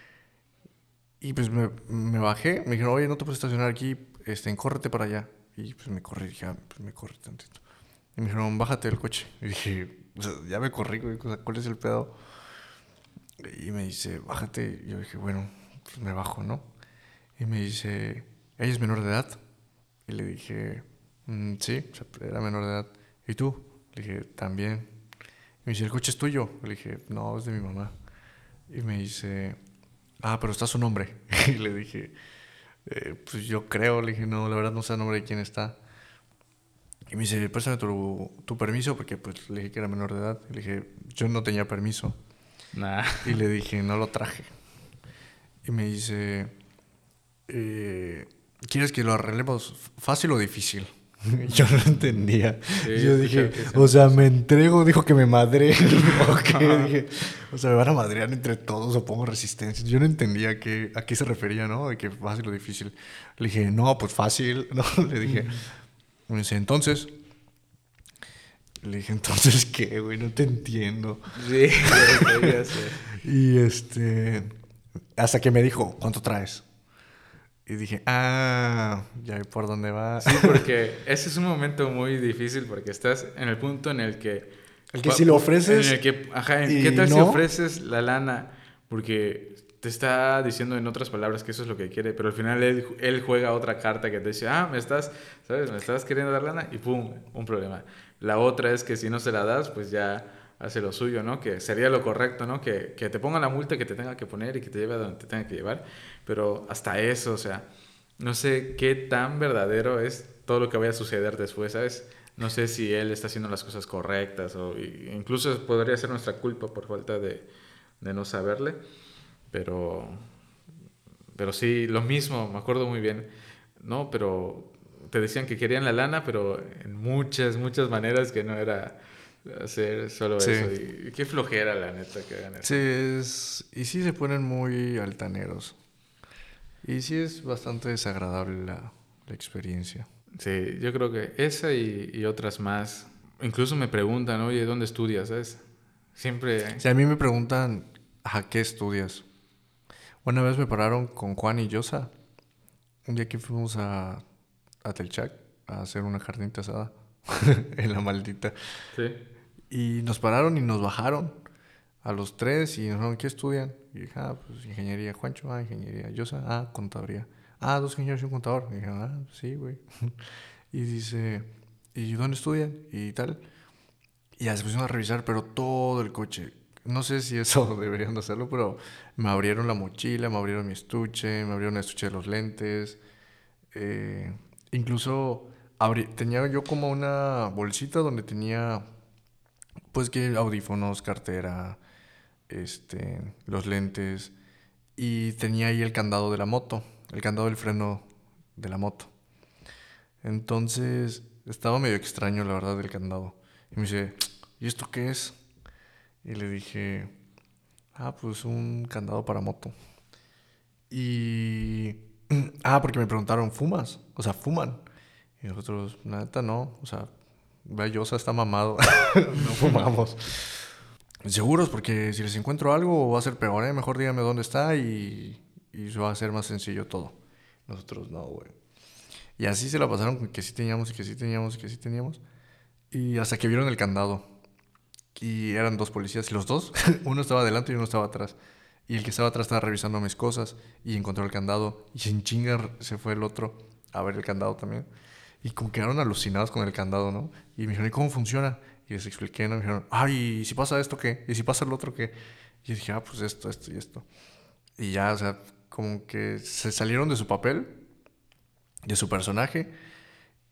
y pues me, bajé, me dijeron, oye, no te puedes estacionar aquí, este, córrete para allá. Y pues me corrí, dije, ah, pues me corrí tantito. Y me dijeron, bájate del coche. Y dije, o sea, ya me corrí, güey, ¿cuál es el pedo? Y me dice, bájate. Y yo dije, bueno, pues me bajo, ¿no? Y me dice, ¿ella es menor de edad? Y le dije, mm, sí, era menor de edad. ¿Y tú? Le dije, también. Y me dice, ¿el coche es tuyo? Le dije, no, es de mi mamá. Y me dice, ah, pero está su nombre. y le dije, eh, pues yo creo. Le dije, no, la verdad no sé el nombre de quién está. Y me dice, préstame tu, tu permiso, porque pues le dije que era menor de edad. Y le dije, yo no tenía permiso. Y le dije, no lo traje. Y me dice, eh, ¿quieres que lo arreglemos fácil o difícil? Yo no entendía. yo dije, o sea, me entrego, dijo que me madre. o sea, me van a madrear entre todos o pongo resistencia. Yo no entendía que, a qué se refería, ¿no? De que fácil o difícil. Le dije, no, pues fácil. ¿no? Le dije, me dice, entonces, le dije, entonces, ¿qué, güey? No te entiendo. Sí, ya sé, y este. Hasta que me dijo, ¿cuánto traes? Y dije, ah, ya vi por dónde va. Sí, porque ese es un momento muy difícil porque estás en el punto en el que. El que si lo ofreces. En el que, ajá, ¿qué tal si ofreces la lana? Porque te está diciendo en otras palabras que eso es lo que quiere, pero al final él, él juega otra carta que te dice, ah, me estás, ¿sabes? Me estás queriendo dar lana y pum, un problema. La otra es que si no se la das, pues ya hace lo suyo, ¿no? Que sería lo correcto, ¿no? Que, que te ponga la multa que te tenga que poner y que te lleve a donde te tenga que llevar. Pero hasta eso, o sea, no sé qué tan verdadero es todo lo que vaya a suceder después, ¿sabes? No sé si él está haciendo las cosas correctas o incluso podría ser nuestra culpa por falta de, de no saberle. Pero, pero sí, lo mismo, me acuerdo muy bien, ¿no? Pero te decían que querían la lana, pero en muchas, muchas maneras que no era hacer solo eso. Y qué flojera, la neta, que hagan eso. Sí, es... y sí se ponen muy altaneros. Y sí es bastante desagradable la, la experiencia. Sí, yo creo que esa y, y, otras más. Incluso me preguntan, oye, ¿dónde estudias? ¿Sabes? Siempre... Sí, a mí me preguntan, ¿a qué estudias? Una vez me pararon con Juan y Yosa. Un día que fuimos a a Telchac a hacer una carnita asada en la maldita. Sí. Y nos pararon y nos bajaron a los tres y nos dijeron, ¿qué estudian? Y dije, ah, pues ingeniería. Juancho, ah, ingeniería. Yosa, ah, contaduría. Ah, dos ingenieros y un contador. Y dije, ah, sí, güey. y dice, ¿y dónde estudian? Y tal. Y ya se pusieron a revisar, pero todo el coche. No sé si eso deberían de hacerlo, pero me abrieron la mochila, me abrieron mi estuche, me abrieron el estuche de los lentes. Eh, Incluso tenía yo como una bolsita donde tenía, pues que audífonos, cartera, este, los lentes y tenía ahí el candado de la moto, el candado del freno de la moto. Entonces estaba medio extraño la verdad el candado. Y me dice, ¿y esto qué es? Y le dije, ah, pues un candado para moto. Y ah, porque me preguntaron, ¿fumas? O sea, ¿fuman? Y nosotros, neta, no. O sea, Bellosa está mamado. no fumamos. Seguros, porque si les encuentro algo va a ser peor, ¿eh? Mejor díganme dónde está y, y va a ser más sencillo todo. Nosotros no, güey. Y así se la pasaron que sí teníamos y que sí teníamos y que sí teníamos. Y hasta que vieron el candado. Y eran dos policías. Y los dos, uno estaba adelante y uno estaba atrás. Y el que estaba atrás estaba revisando mis cosas y encontró el candado. Y sin chingar se fue el otro a ver el candado también. Y como quedaron alucinados con el candado, ¿no? Y me dijeron, ¿y cómo funciona? Y les expliqué, ¿no? Me dijeron, ay, ¿y si pasa esto qué? ¿Y si pasa el otro qué? Y dije, ah, pues esto, esto y esto. Y ya, o sea, como que se salieron de su papel, de su personaje.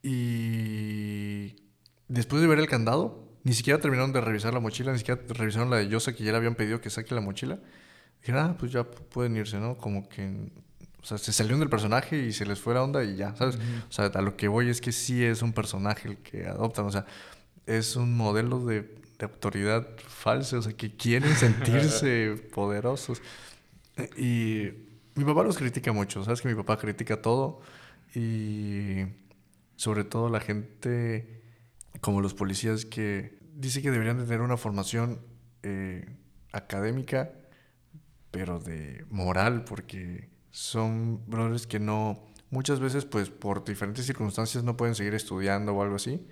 Y después de ver el candado, ni siquiera terminaron de revisar la mochila, ni siquiera revisaron la de Yosa que ya le habían pedido que saque la mochila. Dije, ah, pues ya pueden irse, ¿no? Como que, o sea, se salieron del personaje y se les fue la onda y ya, ¿sabes? O sea, a lo que voy es que sí es un personaje el que adoptan, o sea, es un modelo de, autoridad falso, o sea, que quieren sentirse poderosos. Y mi papá los critica mucho, ¿sabes? Que mi papá critica todo y sobre todo la gente como los policías que dice que deberían tener una formación eh, académica, pero de moral, porque son brothers que no, muchas veces pues por diferentes circunstancias no pueden seguir estudiando o algo así.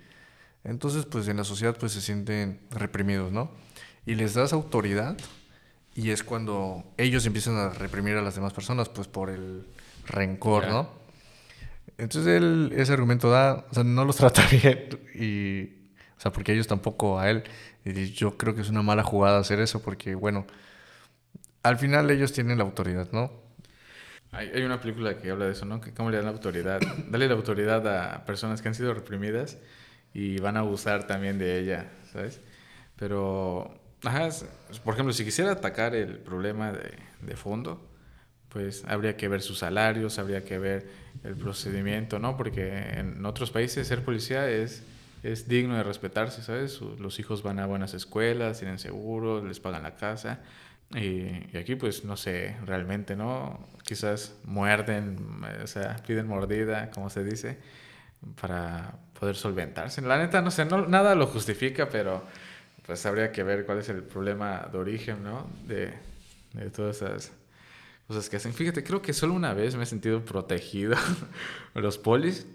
Entonces pues en la sociedad pues se sienten reprimidos, ¿no? Y les das autoridad y es cuando ellos empiezan a reprimir a las demás personas pues por el rencor, ¿no? Entonces él ese argumento da, o sea, no los trata bien y, o sea, porque ellos tampoco a él. Y yo creo que es una mala jugada hacer eso porque, bueno, al final ellos tienen la autoridad, ¿no? Hay, hay una película que habla de eso, ¿no? Que cómo le dan la autoridad. Dale la autoridad a personas que han sido reprimidas y van a abusar también de ella, ¿sabes? Pero, ajá, por ejemplo, si quisiera atacar el problema de, de fondo, pues habría que ver sus salarios, habría que ver el procedimiento, ¿no? Porque en otros países ser policía es, es digno de respetarse, ¿sabes? Los hijos van a buenas escuelas, tienen seguros, les pagan la casa. Y, aquí pues no sé realmente, ¿no? Quizás muerden, o sea, piden mordida, como se dice, para poder solventarse. La neta, no sé, nada lo justifica, pero pues habría que ver cuál es el problema de origen, ¿no? De todas esas cosas que hacen. Fíjate, creo que solo una vez me he sentido protegido los polis.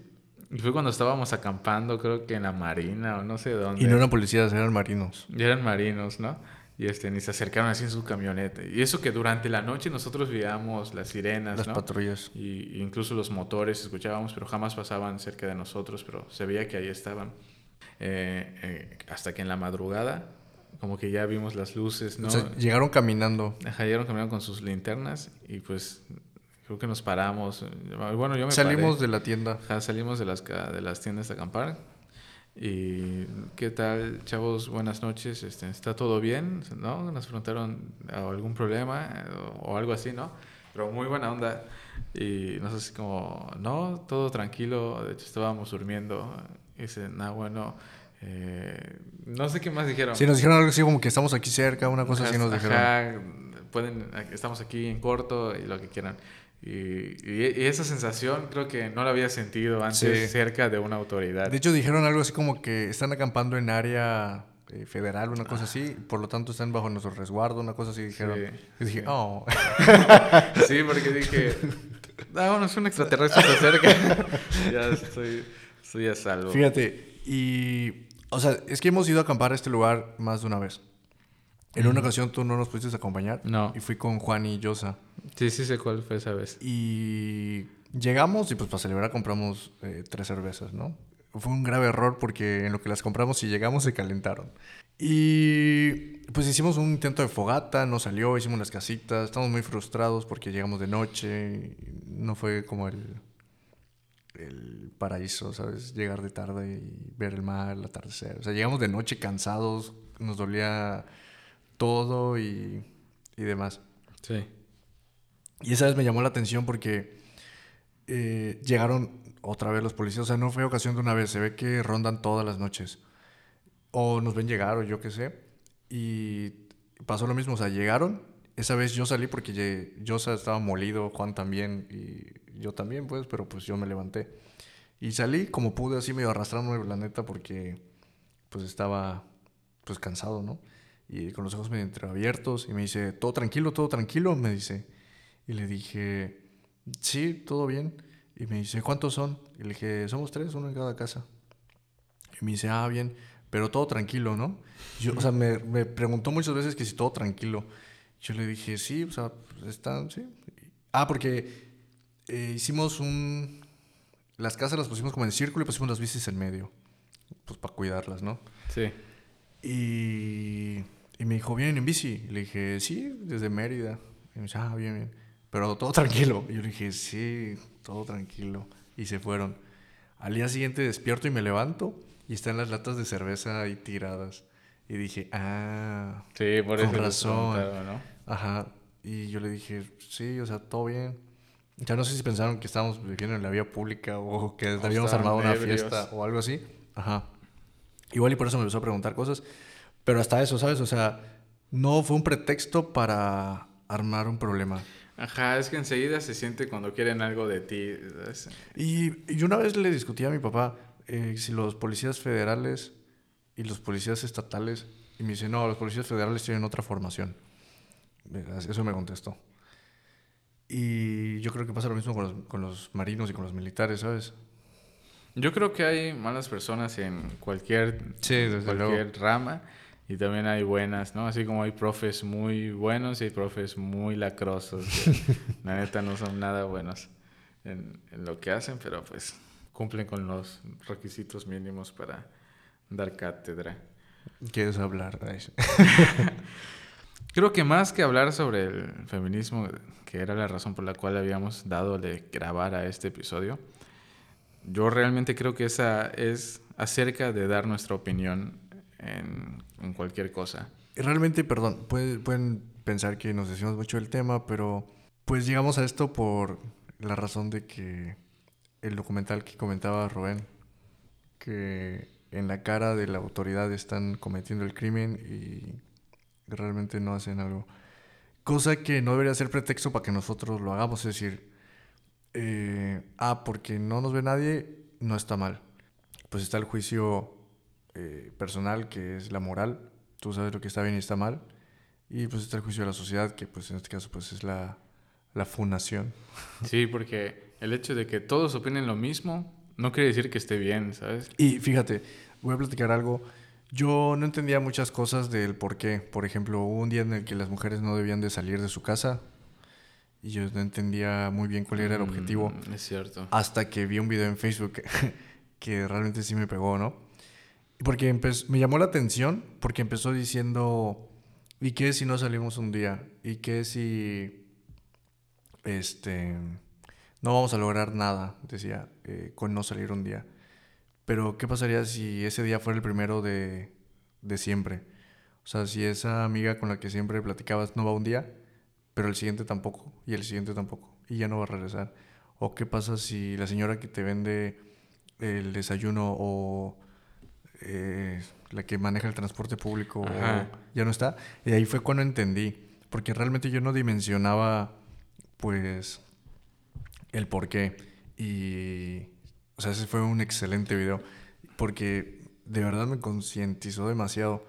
Y fue cuando estábamos acampando, creo que en la marina o no sé dónde. Y no eran policías, eran marinos. Y eran marinos, ¿no? Y este, ni se acercaron así en su camioneta. Y eso que durante la noche nosotros veíamos las sirenas, Las ¿no? patrullas. Y, y incluso los motores escuchábamos, pero jamás pasaban cerca de nosotros, pero se veía que ahí estaban. Eh, eh, hasta que en la madrugada, como que ya vimos las luces, ¿no? O sea, llegaron caminando. Ajá, llegaron caminando con sus linternas y pues creo que nos paramos. Bueno, yo me Salimos paré. de la tienda. Ajá, salimos de las, de las tiendas de acampar. Y qué tal, chavos, buenas noches. Este, ¿Está todo bien? ¿No? Nos preguntaron ¿a algún problema o, o algo así, ¿no? Pero muy buena onda. Y no sé si como, no, todo tranquilo. De hecho, estábamos durmiendo. Y dicen, ah, bueno, eh, no sé qué más dijeron. Sí, nos dijeron algo así como que estamos aquí cerca, una cosa así nos dijeron. Ajá, pueden, estamos aquí en corto y lo que quieran. Y, esa sensación creo que no la había sentido antes Sí. cerca de una autoridad. De hecho, dijeron algo así como que están acampando en área eh, federal, una cosa así, por lo tanto están bajo nuestro resguardo, una cosa así dijeron. Sí, y dije, sí. oh. Sí, porque dije, ah, bueno, es un extraterrestre se acerca. ya estoy, estoy a salvo. Fíjate, y. O sea, es que hemos ido a acampar a este lugar más de una vez. En una ocasión tú no nos pudiste acompañar. No. Y fui con Juan y Yosa. Sí, sí sé cuál fue esa vez. Y llegamos y pues para celebrar compramos eh, tres cervezas, ¿no? Fue un grave error porque en lo que las compramos y llegamos se calentaron. Y pues hicimos un intento de fogata, no salió, hicimos las casitas, estamos muy frustrados porque llegamos de noche, no fue como el, el paraíso, ¿sabes? Llegar de tarde y ver el mar, el atardecer. O sea, llegamos de noche cansados, nos dolía todo y, y demás. Sí. Y esa vez me llamó la atención porque eh, llegaron otra vez los policías. O sea, no fue ocasión de una vez. Se ve que rondan todas las noches. O nos ven llegar o yo qué sé. Y pasó lo mismo. O sea, llegaron. Esa vez yo salí porque yo estaba molido, Juan también y yo también, pues, pero pues yo me levanté. Y salí como pude, así medio arrastrándome, la neta, porque pues estaba pues cansado, ¿no? Y con los ojos medio entreabiertos y me dice, todo tranquilo, todo tranquilo, me dice. Y le dije, sí, todo bien. Y me dice, ¿cuántos son? Y le dije, somos tres, uno en cada casa. Y me dice, ah, bien, pero todo tranquilo, ¿no? Yo, o sea, me, me preguntó muchas veces que si todo tranquilo. Yo le dije, sí, o sea, pues, están, sí. Ah, porque eh, hicimos un... Las casas las pusimos como en círculo y pusimos las bicis en medio. Pues para cuidarlas, ¿no? Sí. Y, y me dijo, ¿vienen en bici? Y le dije, sí, desde Mérida. Y me dice, ah, bien, bien. Pero todo tranquilo. Y yo le dije, sí, todo tranquilo. Y se fueron. Al día siguiente despierto y me levanto y están las latas de cerveza ahí tiradas. Y dije, ah, Sí, por Con razón. ¿no? ajá. Y yo le dije, sí, o sea, todo bien. Ya no sé si pensaron que estábamos viviendo en la vía pública o que habíamos estaban armado una ebrios. fiesta o algo así. Ajá. Igual y por eso me empezó a preguntar cosas. Pero hasta eso, ¿sabes? O sea, no fue un pretexto para armar un problema. Ajá, es que enseguida se siente cuando quieren algo de ti. Y, y una vez le discutí a mi papá eh, si los policías federales y los policías estatales, y me dice, no, los policías federales tienen otra formación. Eso me contestó. Y yo creo que pasa lo mismo con los, con los marinos y con los militares, ¿sabes? Yo creo que hay malas personas en cualquier, cualquier rama y también hay buenas, ¿no? Así como hay profes muy buenos y hay profes muy lacrosos. Que la neta no son nada buenos en, en, lo que hacen, pero pues cumplen con los requisitos mínimos para dar cátedra. ¿Quieres hablar de eso? Creo que más que hablar sobre el feminismo, que era la razón por la cual habíamos dado de grabar a este episodio, yo realmente creo que esa es acerca de dar nuestra opinión en, cualquier cosa. Realmente, perdón, pueden, pueden pensar que nos decimos mucho del tema, pero pues llegamos a esto por la razón de que el documental que comentaba Rubén, que en la cara de la autoridad están cometiendo el crimen y realmente no hacen algo. Cosa que no debería ser pretexto para que nosotros lo hagamos, es decir, eh, ah, porque no nos ve nadie, no está mal. Pues está el juicio eh, personal, que es la moral, tú sabes lo que está bien y está mal, y pues está el juicio de la sociedad, que pues en este caso pues es la, la fundación. Sí, porque el hecho de que todos opinen lo mismo no quiere decir que esté bien, ¿sabes? Y fíjate, voy a platicar algo. Yo no entendía muchas cosas del por qué. Por ejemplo, hubo un día en el que las mujeres no debían de salir de su casa y yo no entendía muy bien cuál era el objetivo. Mm, es cierto. Hasta que vi un video en Facebook que, realmente sí me pegó, ¿no? Porque me llamó la atención porque empezó diciendo, ¿y qué si no salimos un día? ¿Y qué si este no vamos a lograr nada, decía, eh, con no salir un día? Pero ¿qué pasaría si ese día fuera el primero de, de siempre? O sea, si esa amiga con la que siempre platicabas no va un día, pero el siguiente tampoco, y el siguiente tampoco, y ya no va a regresar. O qué pasa si la señora que te vende el desayuno o eh, la que maneja el transporte público ya no está. Y ahí fue cuando entendí, porque realmente yo no dimensionaba, pues, el por qué. Y, o sea, ese fue un excelente video, porque de verdad me concientizó demasiado.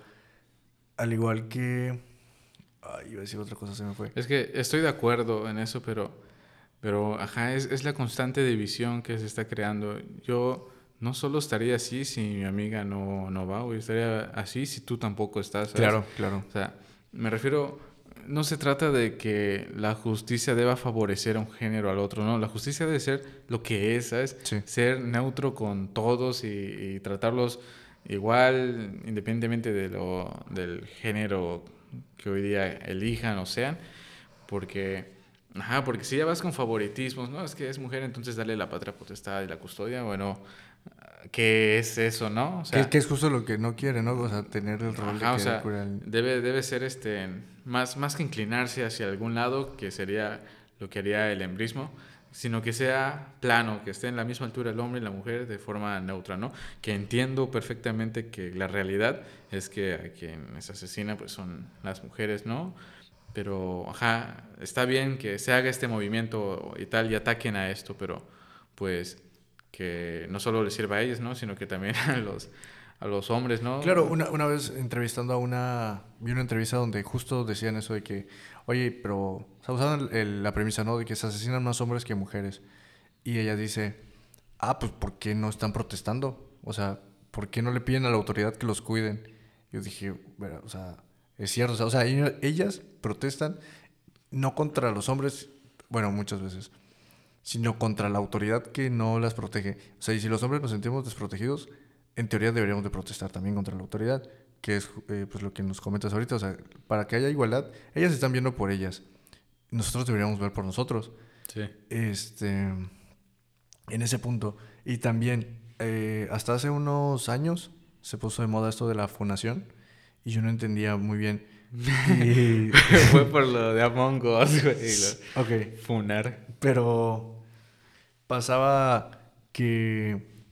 Al igual que Ay, iba a decir otra cosa, se me fue. Es que estoy de acuerdo en eso, pero, pero ajá, es, es la constante división que se está creando. Yo no solo estaría así si mi amiga no, no va, o estaría así si tú tampoco estás. Claro, claro. O sea, me refiero, no se trata de que la justicia deba favorecer a un género al otro, no, la justicia debe ser lo que es, ¿sabes? Ser neutro con todos y, y, tratarlos igual, independientemente de lo, del género que hoy día elijan o sean, porque, ajá, porque si ya vas con favoritismos, no, es que es mujer, entonces dale la patria potestad y la custodia, bueno, ¿qué es eso, no? O sea, que, es justo lo que no quiere, ¿no? O sea, tener el rol de o sea, debe, debe ser este, más, más que inclinarse hacia algún lado, que sería lo que haría el embrismo, sino que sea plano, que esté en la misma altura el hombre y la mujer de forma neutra, ¿no? Que entiendo perfectamente que la realidad es que a quien se asesina pues son las mujeres, ¿no? Pero, ajá, está bien que se haga este movimiento y tal y ataquen a esto, pero pues que no solo les sirva a ellos, ¿no? Sino que también a los, a los hombres, ¿no? Claro, una, una vez entrevistando a una, vi una entrevista donde justo decían eso de que oye, pero, o sea, usaban la premisa, ¿no? De que se asesinan más hombres que mujeres. Y ella dice, ah, pues, ¿por qué no están protestando? O sea, ¿por qué no le piden a la autoridad que los cuiden? Yo dije, bueno, o sea, es cierto, o sea, ellas protestan no contra los hombres, bueno, muchas veces, sino contra la autoridad que no las protege. O sea, y si los hombres nos sentimos desprotegidos, en teoría deberíamos de protestar también contra la autoridad que es eh, pues lo que nos comentas ahorita, o sea, para que haya igualdad, ellas están viendo por ellas. Nosotros deberíamos ver por nosotros. Sí. Este, en ese punto. Y también, eh, hasta hace unos años se puso de moda esto de la funación y yo no entendía muy bien. Fue por lo de Among Us, güey. Ok. Funar. Pero pasaba que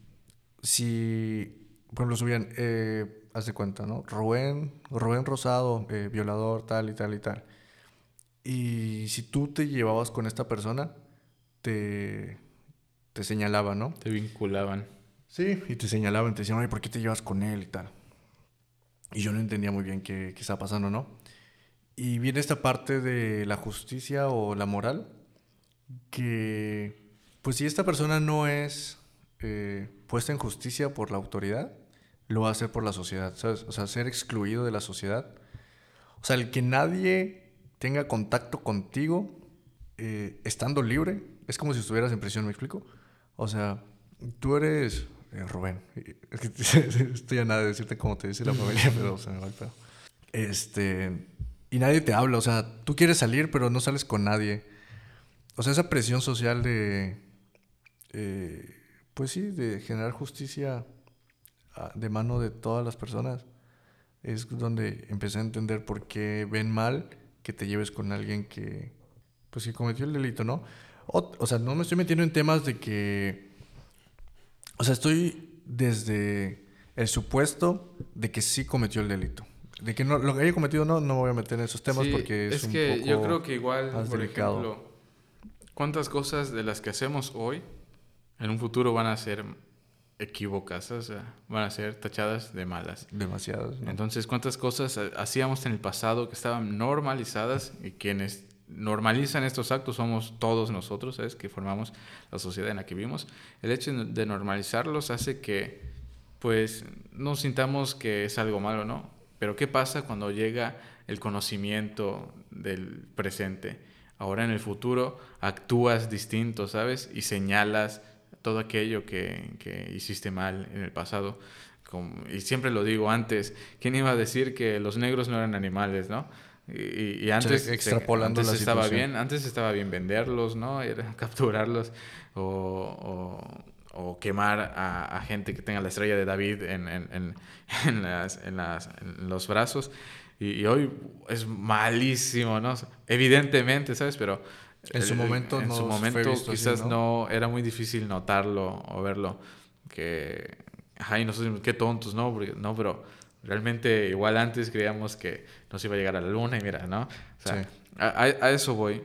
si, por ejemplo, subían... Eh, haz de cuenta, ¿no? Rubén, Rubén Rosado, eh, violador, tal y tal y tal. Y si tú te llevabas con esta persona, te, te señalaban, ¿no? Te vinculaban. Sí, y te señalaban, te decían, ay, ¿por qué te llevas con él y tal? Y yo no entendía muy bien qué, qué estaba pasando, ¿no? Y viene esta parte de la justicia o la moral, que, pues si esta persona no es eh, puesta en justicia por la autoridad, lo va a hacer por la sociedad, ¿sabes? O sea, ser excluido de la sociedad. O sea, el que nadie tenga contacto contigo eh, estando libre, es como si estuvieras en prisión, ¿me explico? O sea, tú eres eh, Rubén. Es que estoy a nada de decirte cómo te dice la familia, pero se me va. Este, y nadie te habla, o sea, tú quieres salir, pero no sales con nadie. O sea, esa presión social de, eh, pues sí, de generar justicia ah, de mano de todas las personas, es donde empecé a entender por qué ven mal que te lleves con alguien que, pues que cometió el delito, ¿no? O, o sea, no me estoy metiendo en temas de que, o sea, estoy desde el supuesto de que sí cometió el delito. De que no, lo que haya cometido no, no me voy a meter en esos temas Sí, porque es, es un que poco yo creo que igual, más por delicado. ejemplo, cuántas cosas de las que hacemos hoy en un futuro van a ser equívocas, o sea, van a ser tachadas de malas. demasiadas. ¿no? Entonces, ¿cuántas cosas ha- hacíamos en el pasado que estaban normalizadas y quienes normalizan estos actos somos todos nosotros, ¿sabes? Que formamos la sociedad en la que vivimos. El hecho de normalizarlos hace que, pues, no sintamos que es algo malo, ¿no? Pero ¿qué pasa cuando llega el conocimiento del presente? Ahora en el futuro actúas distinto, ¿sabes? Y señalas todo aquello que, que hiciste mal en el pasado. Como- y siempre lo digo antes, ¿quién iba a decir que los negros no eran animales, no? Y, y antes, extrapolando antes estaba bien, antes estaba bien venderlos, ¿no? Era capturarlos o, o- o quemar a, a gente que tenga la estrella de David en, en- en- en las- en las- los brazos. Y, y hoy es malísimo, ¿no? Evidentemente, ¿sabes? Pero En su momento en no su momento así, quizás ¿no? no era muy difícil notarlo o verlo que ajá, y nosotros qué tontos, ¿no? Porque- no, pero realmente igual antes creíamos que nos iba a llegar a la luna y mira, ¿no? O sea, Sí. a, a- a eso voy.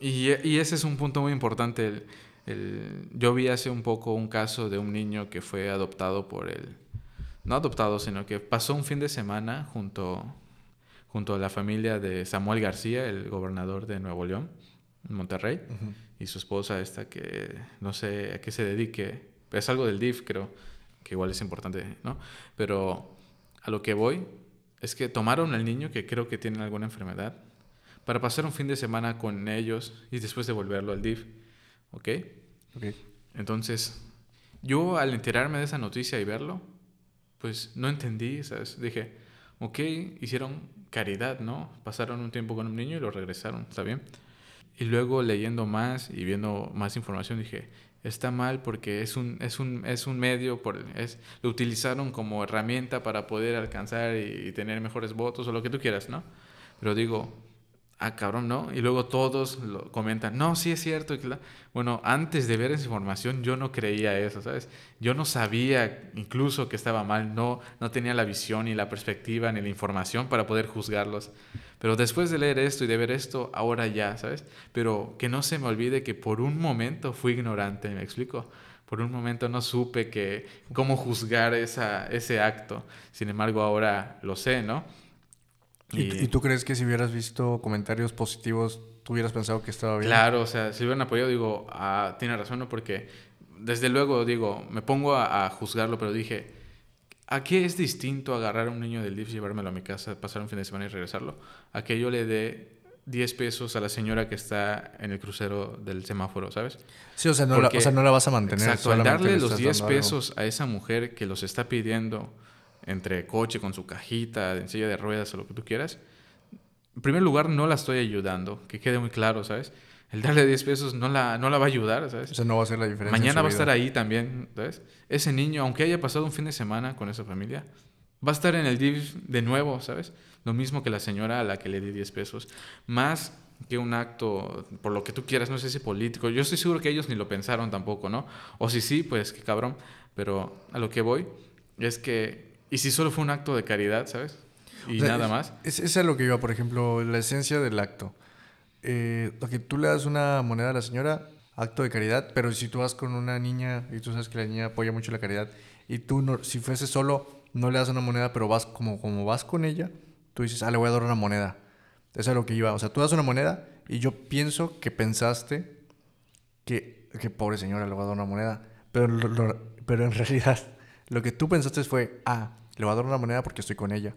Y, y ese es un punto muy importante. El, el- yo vi hace un poco un caso de un niño que fue adoptado por el... No adoptado, sino que pasó un fin de semana junto, junto a la familia de Samuel García, el gobernador de Nuevo León, en Monterrey, y su esposa esta que no sé a qué se dedique, es algo del DIF creo, que igual es importante, ¿no? Pero a lo que voy es que tomaron al niño que creo que tiene alguna enfermedad para pasar un fin de semana con ellos y después devolverlo al DIF, ¿ok? Ok. Entonces, yo al enterarme de esa noticia y verlo, pues no entendí, ¿sabes? Dije, ok, hicieron caridad, ¿no? Pasaron un tiempo con un niño y lo regresaron, ¿está bien? Y luego leyendo más y viendo más información dije, está mal porque es un, es un, es un medio, por, es, lo utilizaron como herramienta para poder alcanzar y, y tener mejores votos o lo que tú quieras, ¿no? Pero digo, ah, cabrón, ¿no? Y luego todos lo comentan, no, sí es cierto. y que la-". Bueno, antes de ver esa información yo no creía eso, ¿sabes? Yo no sabía incluso que estaba mal, no, no tenía la visión ni la perspectiva ni la información para poder juzgarlos. Pero después de leer esto y de ver esto, ahora ya, ¿sabes? Pero que no se me olvide que por un momento fui ignorante, ¿me explico? Por un momento no supe que cómo juzgar esa, ese acto. Sin embargo, ahora lo sé, ¿no? ¿Y, y tú crees que si hubieras visto comentarios positivos, tú hubieras pensado que estaba bien? Claro, o sea, si hubieran apoyado, digo, ah, tiene razón, ¿no? Porque desde luego, digo, me pongo a, a juzgarlo, pero dije, ¿a qué es distinto agarrar a un niño del DIF, llevármelo a mi casa, pasar un fin de semana y regresarlo? A que yo le dé 10 pesos a la señora que está en el crucero del semáforo, ¿sabes? Sí, o sea, no, la, Porque- o sea, no la vas a mantener. Exacto, al darle le los estás 10 dando algo. pesos a esa mujer que los está pidiendo entre coche, con su cajita, en silla de ruedas o lo que tú quieras, en primer lugar no la estoy ayudando, que quede muy claro, ¿sabes? El darle 10 pesos no la, no la va a ayudar, ¿sabes? O sea, no va a hacer la diferencia. en Mañana va a estar ahí también, ¿sabes? Ese niño, aunque haya pasado un fin de semana con esa familia, va a estar en el DIF de nuevo, ¿sabes? Lo mismo que la señora a la que le di 10 pesos. Más que un acto, por lo que tú quieras, no sé si político. Yo estoy seguro que ellos ni lo pensaron tampoco, ¿no? O si sí, pues qué cabrón. Pero a lo que voy es que, ¿y si solo fue un acto de caridad, ¿sabes? Y O sea, nada es- más. Es, es a lo que iba, por ejemplo, la esencia del acto. eh, ok, tú le das una moneda a la señora, acto de caridad, pero si tú vas con una niña y tú sabes que la niña apoya mucho la caridad y tú, no, si fuese solo, no le das una moneda, pero vas como, como vas con ella, tú dices, ah, le voy a dar una moneda. Eso es lo que iba. O sea, tú das una moneda y yo pienso que pensaste que, que pobre señora, le voy a dar una moneda. Pero, pero en realidad, lo que tú pensaste fue, ah, le voy a dar una moneda porque estoy con ella.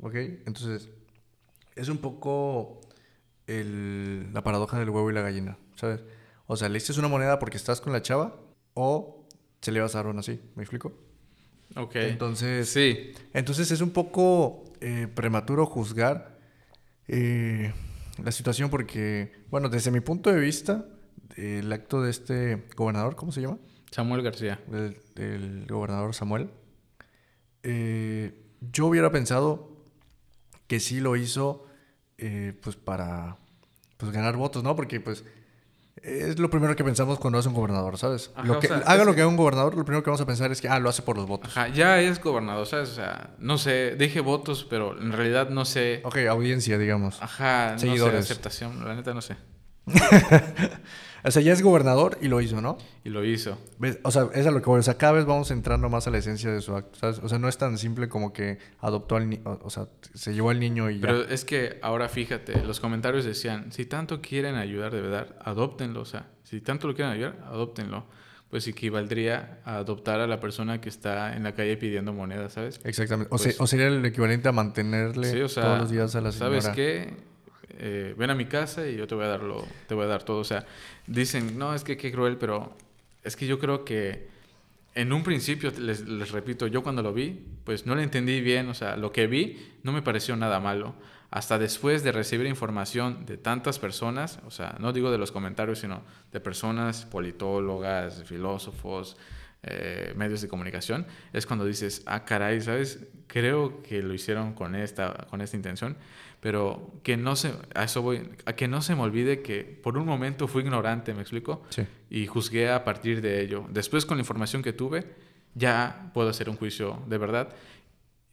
¿Ok? Entonces, es un poco el, la paradoja del huevo y la gallina, ¿sabes? O sea, le una moneda porque estás con la chava o se le vas a dar una así, ¿me explico? Ok. Entonces, Sí. entonces es un poco eh, prematuro juzgar eh, la situación porque, bueno, desde mi punto de vista, el acto de este gobernador, ¿cómo se llama? Samuel García. Del gobernador Samuel, eh, yo hubiera pensado que sí lo hizo eh, pues para pues ganar votos, ¿no? Porque pues es lo primero que pensamos cuando hace un gobernador, ¿sabes? Ajá, lo o que, sea, haga lo que- haga un gobernador, lo primero que vamos a pensar es que, ah, lo hace por los votos. Ajá, ya es gobernador, ¿sabes? O sea, no sé, dije votos, pero en realidad no sé. Ok, audiencia, digamos. Ajá, no sé, Seguidores. aceptación, la neta no sé. O sea, ya es gobernador y lo hizo, ¿no? Y lo hizo. ¿Ves? O sea, es a lo que voy. O sea, cada vez vamos entrando más a la esencia de su acto, ¿sabes? O sea, no es tan simple como que adoptó al niño, o sea, se llevó al niño y ya. Pero es que ahora fíjate, los comentarios decían, si tanto quieren ayudar de verdad, adóptenlo. O sea, si tanto lo quieren ayudar, adóptenlo. Pues equivaldría a adoptar a la persona que está en la calle pidiendo monedas, ¿sabes? Exactamente. O, Pues- se- o sería el equivalente a mantenerle Sí, o sea, todos los días a la señora. ¿sabes qué? Eh, ven a mi casa y yo te voy a dar lo- te voy a dar todo. O sea, dicen, no, es que qué cruel, pero es que yo creo que en un principio, les, les repito, yo cuando lo vi, pues no lo entendí bien, o sea, lo que vi no me pareció nada malo. Hasta después de recibir información de tantas personas, o sea, no digo de los comentarios, sino de personas, politólogas, filósofos, eh, medios de comunicación, es cuando dices, ah, caray, ¿sabes? Creo que lo hicieron con esta, con esta intención, pero que no se, a eso voy, a que no se me olvide que por un momento fui ignorante, ¿me explico? Sí. y juzgué a partir de ello. Después, con la información que tuve, ya puedo hacer un juicio de verdad.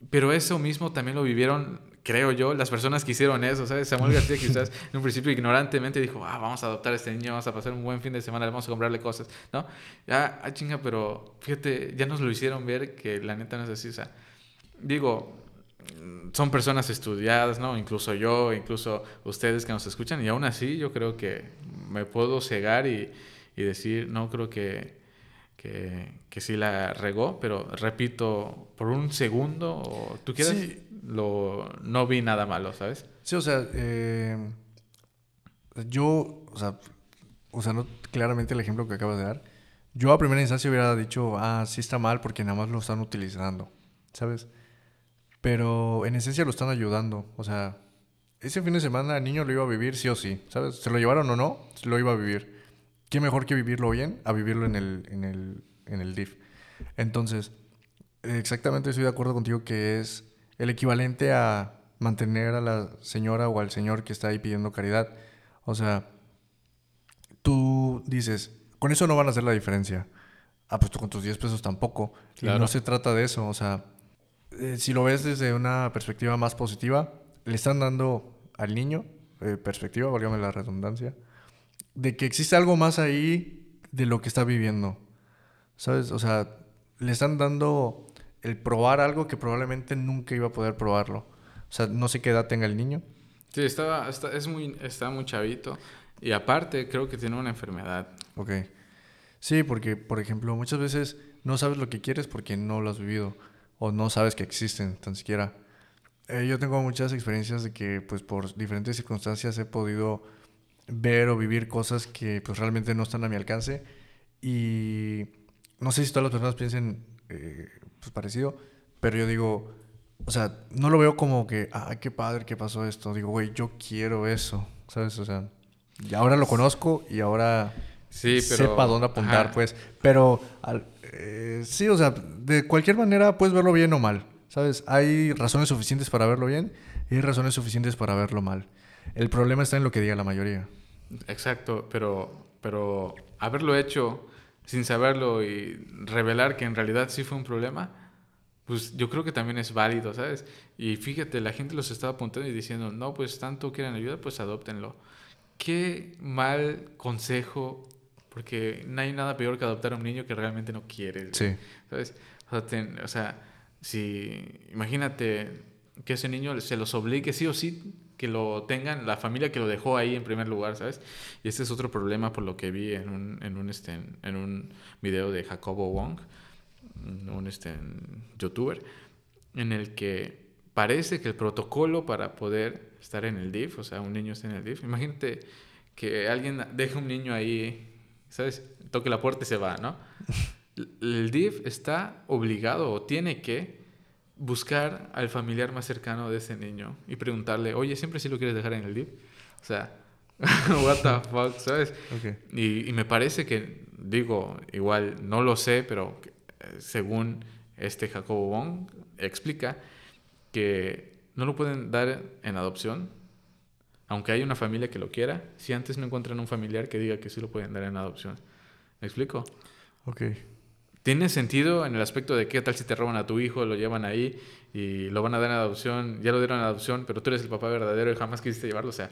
Pero eso mismo también lo vivieron, creo yo, las personas que hicieron eso, ¿sabes? Samuel García quizás en un principio ignorantemente dijo, ah, vamos a adoptar a este niño, vamos a pasar un buen fin de semana, vamos a comprarle cosas, ¿no? Ya, ah, chinga, pero fíjate, ya nos lo hicieron ver que la neta no es así, o sea, digo, son personas estudiadas, ¿no? Incluso yo, incluso ustedes que nos escuchan, y aún así yo creo que me puedo cegar y, y decir, no creo que, que, que sí la regó, pero repito, por un segundo, o tú quieras, Sí. lo, no vi nada malo, ¿sabes? Sí, o sea, eh, yo, o sea, o sea, no claramente el ejemplo que acabas de dar. Yo a primera instancia hubiera dicho, ah, sí está mal porque nada más lo están utilizando, ¿sabes? Pero en esencia lo están ayudando. O sea, ese fin de semana el niño lo iba a vivir sí o sí, ¿sabes? Se lo llevaron o no, lo iba a vivir. ¿Qué mejor que vivirlo bien a vivirlo en el, en el, en el DIF? Entonces, exactamente estoy de acuerdo contigo que es el equivalente a mantener a la señora o al señor que está ahí pidiendo caridad. O sea, tú dices, con eso no van a hacer la diferencia. Ah, pues tú con tus 10 pesos tampoco. Y Claro. no se trata de eso. O sea, eh, si lo ves desde una perspectiva más positiva, le están dando al niño, eh, perspectiva, válgame la redundancia, de que existe algo más ahí de lo que está viviendo. ¿Sabes? O sea, le están dando el probar algo que probablemente nunca iba a poder probarlo. O sea, no sé qué edad tenga el niño. Sí, estaba, está, es muy, está muy chavito. Y aparte, creo que tiene una enfermedad. Ok. Sí, porque, por ejemplo, muchas veces no sabes lo que quieres porque no lo has vivido o no sabes que existen, tan siquiera. Eh, yo tengo muchas experiencias de que, pues, por diferentes circunstancias he podido ver o vivir cosas que, pues, realmente no están a mi alcance. Y no sé si todas las personas piensen, eh, pues, parecido, pero yo digo, o sea, no lo veo como que, ah, qué padre que pasó esto. Digo, güey, yo quiero eso, ¿sabes? O sea, y ahora lo conozco y ahora Sí, pero... sepa dónde apuntar, Ajá. pues. Pero al- eh, sí, o sea, de cualquier manera puedes verlo bien o mal, ¿sabes? Hay razones suficientes para verlo bien y hay razones suficientes para verlo mal. El problema está en lo que diga la mayoría. Exacto, pero, pero haberlo hecho sin saberlo y revelar que en realidad sí fue un problema, pues yo creo que también es válido, ¿sabes? Y fíjate, la gente los estaba apuntando y diciendo, no, pues tanto quieren ayuda, pues adóptenlo. qué mal consejo, porque no hay nada peor que adoptar a un niño que realmente no quiere. Sí. ¿Sabes? O sea, si imagínate que ese niño se los obligue sí o sí que lo tengan la familia que lo dejó ahí en primer lugar, ¿sabes? Y este es otro problema por lo que vi en un, en un, este, en un video de Jacobo Wong, un este, youtuber, en el que parece que el protocolo para poder estar en el DIF, o sea, un niño está en el DIF, imagínate que alguien deje un niño ahí, ¿sabes? Toque la puerta y se va, ¿no? El DIF está obligado o tiene que buscar al familiar más cercano de ese niño y preguntarle, oye, ¿siempre sí lo quieres dejar en el DIF? O sea, what the fuck, ¿sabes? Y, y, me parece que, digo, igual no lo sé, pero eh, según este Jacobo Wong explica que no lo pueden dar en adopción, aunque haya una familia que lo quiera, si antes no encuentran un familiar que diga que sí lo pueden dar en adopción. ¿Me explico? Ok. Tiene sentido en el aspecto de qué tal si te roban a tu hijo, lo llevan ahí y lo van a dar en adopción, ya lo dieron en adopción, pero tú eres el papá verdadero y jamás quisiste llevarlo, o sea,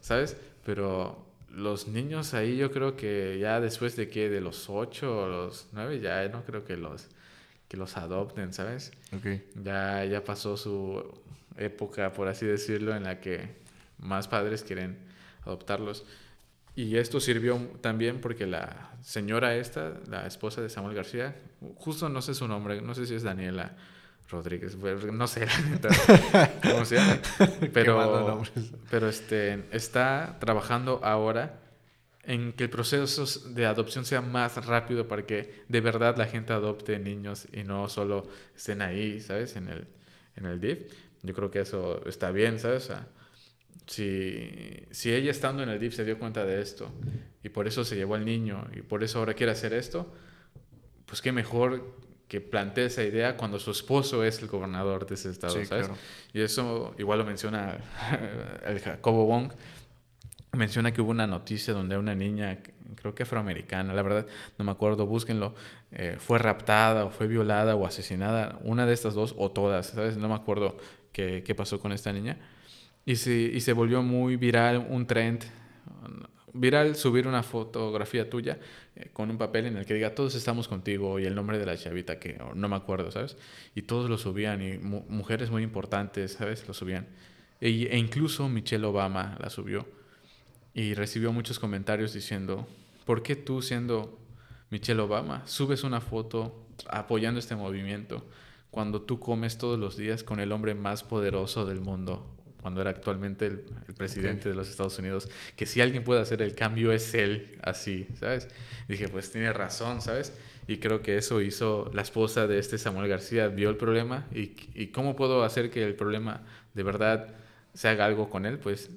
¿sabes? Pero los niños ahí yo creo que ya después de que de los 8 o los 9 ya no creo que los que los adopten, ¿sabes? Okay. Ya ya pasó su época, por así decirlo, en la que más padres quieren adoptarlos. Y esto sirvió también porque la señora esta, la esposa de Samuel García, justo no sé su nombre, no sé si es Daniela Rodríguez, no sé cómo se llama, pero, pero este, está trabajando ahora en que el proceso de adopción sea más rápido para que de verdad la gente adopte niños y no solo estén ahí, ¿sabes? En el, en el DIF. Yo creo que eso está bien, ¿sabes? Si, si ella estando en el DIF se dio cuenta de esto y por eso se llevó al niño y por eso ahora quiere hacer esto, pues qué mejor que plantee esa idea cuando su esposo es el gobernador de ese estado, ¿sabes? Y eso igual lo menciona el Jacobo Wong, menciona que hubo una noticia donde una niña, creo que afroamericana, la verdad no me acuerdo, búsquenlo, eh, fue raptada o fue violada o asesinada, una de estas dos o todas, ¿sabes? No me acuerdo qué, qué pasó con esta niña y se, se volvió muy viral un trend. Viral subir una fotografía tuya eh, con un papel en el que diga todos estamos contigo y el nombre de la chavita que no me acuerdo, ¿sabes? Y todos lo subían y mujeres muy importantes, ¿sabes? Lo subían. E, e incluso Michelle Obama la subió y recibió muchos comentarios diciendo, ¿por qué tú siendo Michelle Obama subes una foto apoyando este movimiento cuando tú comes todos los días con el hombre más poderoso del mundo cuando era actualmente el, presidente de los Estados Unidos, que si alguien puede hacer el cambio es él, así, ¿sabes? dije, pues tiene razón, ¿sabes? Y creo que eso hizo la esposa de este Samuel García, vio el problema y, y cómo puedo hacer que el problema de verdad se haga algo con él, pues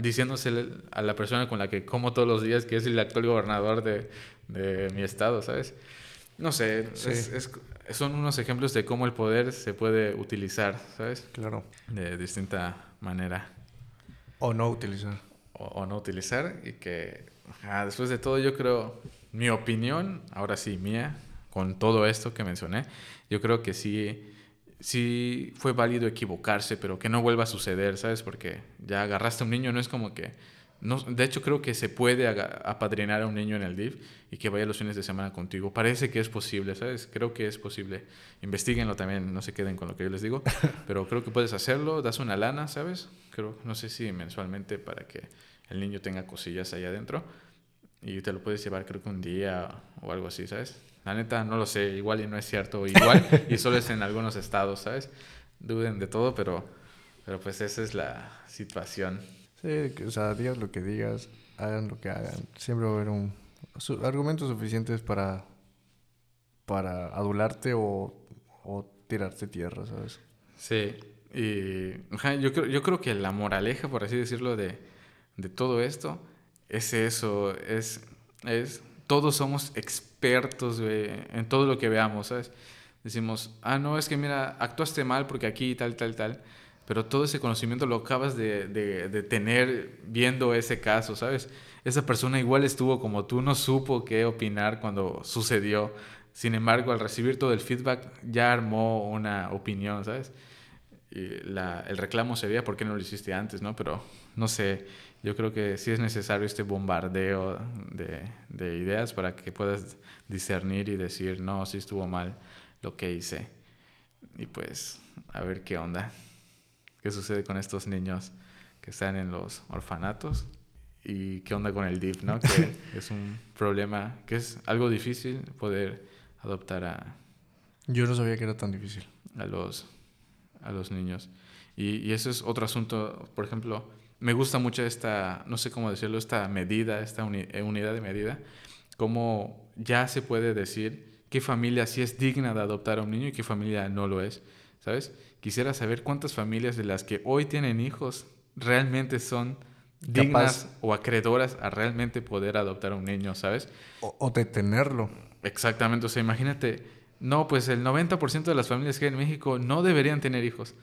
diciéndose a la persona con la que como todos los días, que es el actual gobernador de, de mi estado, ¿sabes? No sé, es, son unos ejemplos de cómo el poder se puede utilizar, ¿sabes? Claro. De distinta manera. O no utilizar. O, no utilizar y que después de todo yo creo, mi opinión, ahora sí mía, con todo esto que mencioné, yo creo que sí, sí fue válido equivocarse, pero que no vuelva a suceder, ¿sabes? Porque ya agarraste a un niño, no es como que no, de hecho, creo que se puede apadrinar a un niño en el DIF y que vaya los fines de semana contigo. Parece que es posible, ¿sabes? Creo que es posible. Investíguenlo también, no se queden con lo que yo les digo. Pero creo que puedes hacerlo, das una lana, ¿sabes? Creo, no sé si mensualmente para que el niño tenga cosillas ahí adentro. Y te lo puedes llevar, creo que un día o algo así, ¿sabes? La neta, no lo sé, igual y no es cierto. Igual y solo es en algunos estados, ¿sabes? Duden de todo, pero, pero pues esa es la situación. Sí, o sea, digas lo que digas, hagan lo que hagan. Siempre va a haber un, argumentos suficientes para, para adularte o, o tirarte tierra, ¿sabes? Sí, y yo, creo, yo creo que la moraleja, por así decirlo, de, de todo esto es eso, es, es todos somos expertos en todo lo que veamos, ¿sabes? Decimos, ah, no, es que mira, actuaste mal porque aquí tal, tal, tal pero todo ese conocimiento lo acabas de, de, tener viendo ese caso, ¿sabes? Esa persona igual estuvo como tú, no supo qué opinar cuando sucedió. Sin embargo, al recibir todo el feedback, ya armó una opinión, ¿sabes? Y la, el reclamo sería, ¿por qué no lo hiciste antes, no? Pero no sé, yo creo que sí es necesario este bombardeo de, de ideas para que puedas discernir y decir, no, sí estuvo mal lo que hice. Y pues, a ver qué onda. ¿Qué sucede con estos niños que están en los orfanatos? ¿Y qué onda con el DIF, no? Que es un problema, que es algo difícil poder adoptar a... Yo no sabía que era tan difícil. A los, a los niños. Y, y eso es otro asunto, por ejemplo, me gusta mucho esta, no sé cómo decirlo, esta medida, esta eh, unidad de medida, cómo ya se puede decir qué familia sí es digna de adoptar a un niño y qué familia no lo es, ¿sabes? Quisiera saber cuántas familias de las que hoy tienen hijos realmente son dignas o acreedoras a realmente poder adoptar a un niño, ¿sabes? O, o de tenerlo. Exactamente, o sea, imagínate, no, pues el 90% de las familias que hay en México no deberían tener hijos.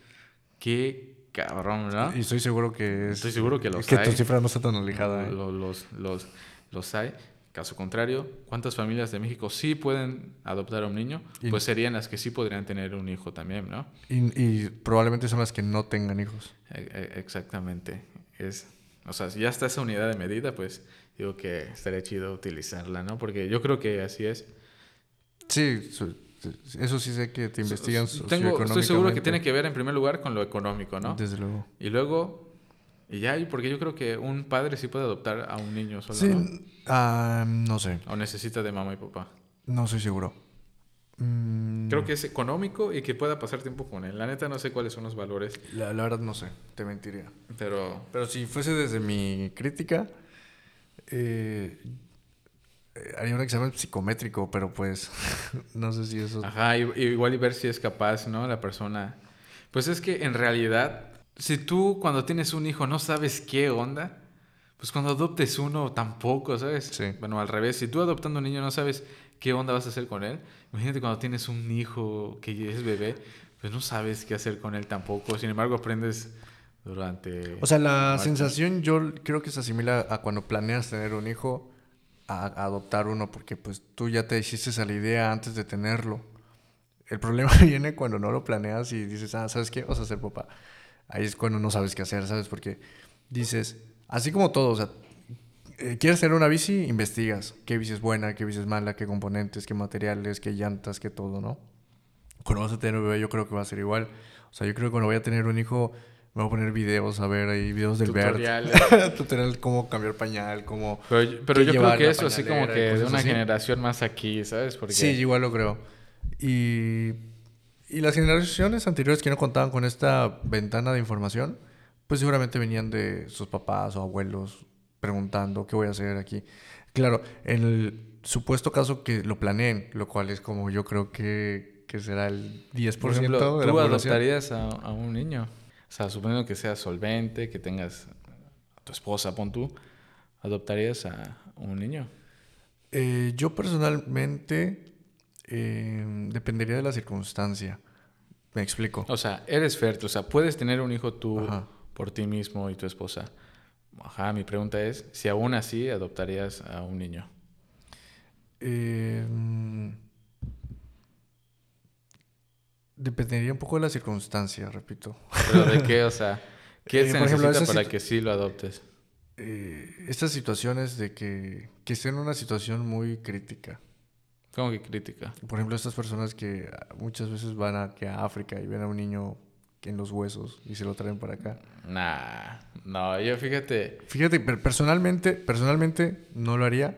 Qué cabrón, ¿no? Y estoy seguro que Estoy seguro que los que hay. tu cifra no está tan alejada. ¿eh? Los, los, los, los hay. Caso contrario, ¿cuántas familias de México sí pueden adoptar a un niño? Y- Pues serían las que sí podrían tener un hijo también, ¿no? Y, y probablemente son las que no tengan hijos. E- e- Exactamente. Es, o sea, si ya está esa unidad de medida, pues digo que estaría chido utilizarla, ¿no? Porque yo creo que así es. Sí, eso sí sé que te investigan Tengo, estoy seguro que tiene que ver en primer lugar con lo económico, ¿no? Desde luego. Y luego, y ya, y porque yo creo que un padre sí puede adoptar a un niño solo, Sí, ¿no? ah, no sé. O necesita de mamá y papá. No estoy seguro. Mm, Creo que es económico y que pueda pasar tiempo con él. La neta no sé cuáles son los valores, La, la verdad no sé, te mentiría. pero Pero si fuese desde mi crítica, eh, haría un examen psicométrico, pero pues no sé si eso... ajá, i- igual y ver si es capaz, ¿no? La persona. Pues es que en realidad, si tú cuando tienes un hijo no sabes qué onda, pues cuando adoptes uno tampoco, ¿sabes? Sí. Bueno, al revés, si tú adoptando un niño no sabes qué onda vas a hacer con él, imagínate cuando tienes un hijo que es bebé, pues no sabes qué hacer con él tampoco. Sin embargo, aprendes durante... O sea, la sensación yo creo que se asimila a cuando planeas tener un hijo, a, a adoptar uno, porque pues tú ya te hiciste a la idea antes de tenerlo. El problema viene cuando no lo planeas y dices, ah, ¿sabes qué? Vas a ser papá. Ahí es cuando no sabes qué hacer, ¿sabes? Porque dices, así como todo, o sea, eh, quieres tener una bici, investigas qué bici es buena, qué bici es mala, qué componentes, qué materiales, qué llantas, qué todo, ¿no? Cuando vas a tener un bebé, yo creo que va a ser igual. O sea, yo creo que cuando voy a tener un hijo, me voy a poner videos, a ver ahí videos del Bert. Tutorial cómo cambiar pañal, cómo... Pero, yo- pero yo creo que eso así como que de una así. generación más aquí, ¿sabes? Porque Sí, igual lo creo. Y, y las generaciones anteriores que no contaban con esta ventana de información, pues seguramente venían de sus papás o abuelos preguntando qué voy a hacer aquí. Claro, en el supuesto caso que lo planeen, lo cual es como yo creo que, que será el 10% por ejemplo, de la tú población. adoptarías a, a un niño. O sea, suponiendo que seas solvente, que tengas a tu esposa, pon tú, adoptarías a un niño. Eh, yo personalmente eh, dependería de la circunstancia. Me explico. O sea, eres fértil, o sea, puedes tener un hijo tú Ajá. por ti mismo y tu esposa. Ajá, mi pregunta es, si aún así adoptarías a un niño. Eh, mm, dependería un poco de la circunstancia, repito. Pero de qué, o sea, ¿qué Eh, se ejemplo, necesita para que sí lo adoptes? Eh, estas situaciones de que, que estén en una situación muy crítica. ¿Cómo que crítica? Por ejemplo, estas personas que ah, muchas veces van a, que a África y ven a un niño en los huesos y se lo traen para acá. Nah, no, yo fíjate, Fíjate, per- personalmente, personalmente no lo haría.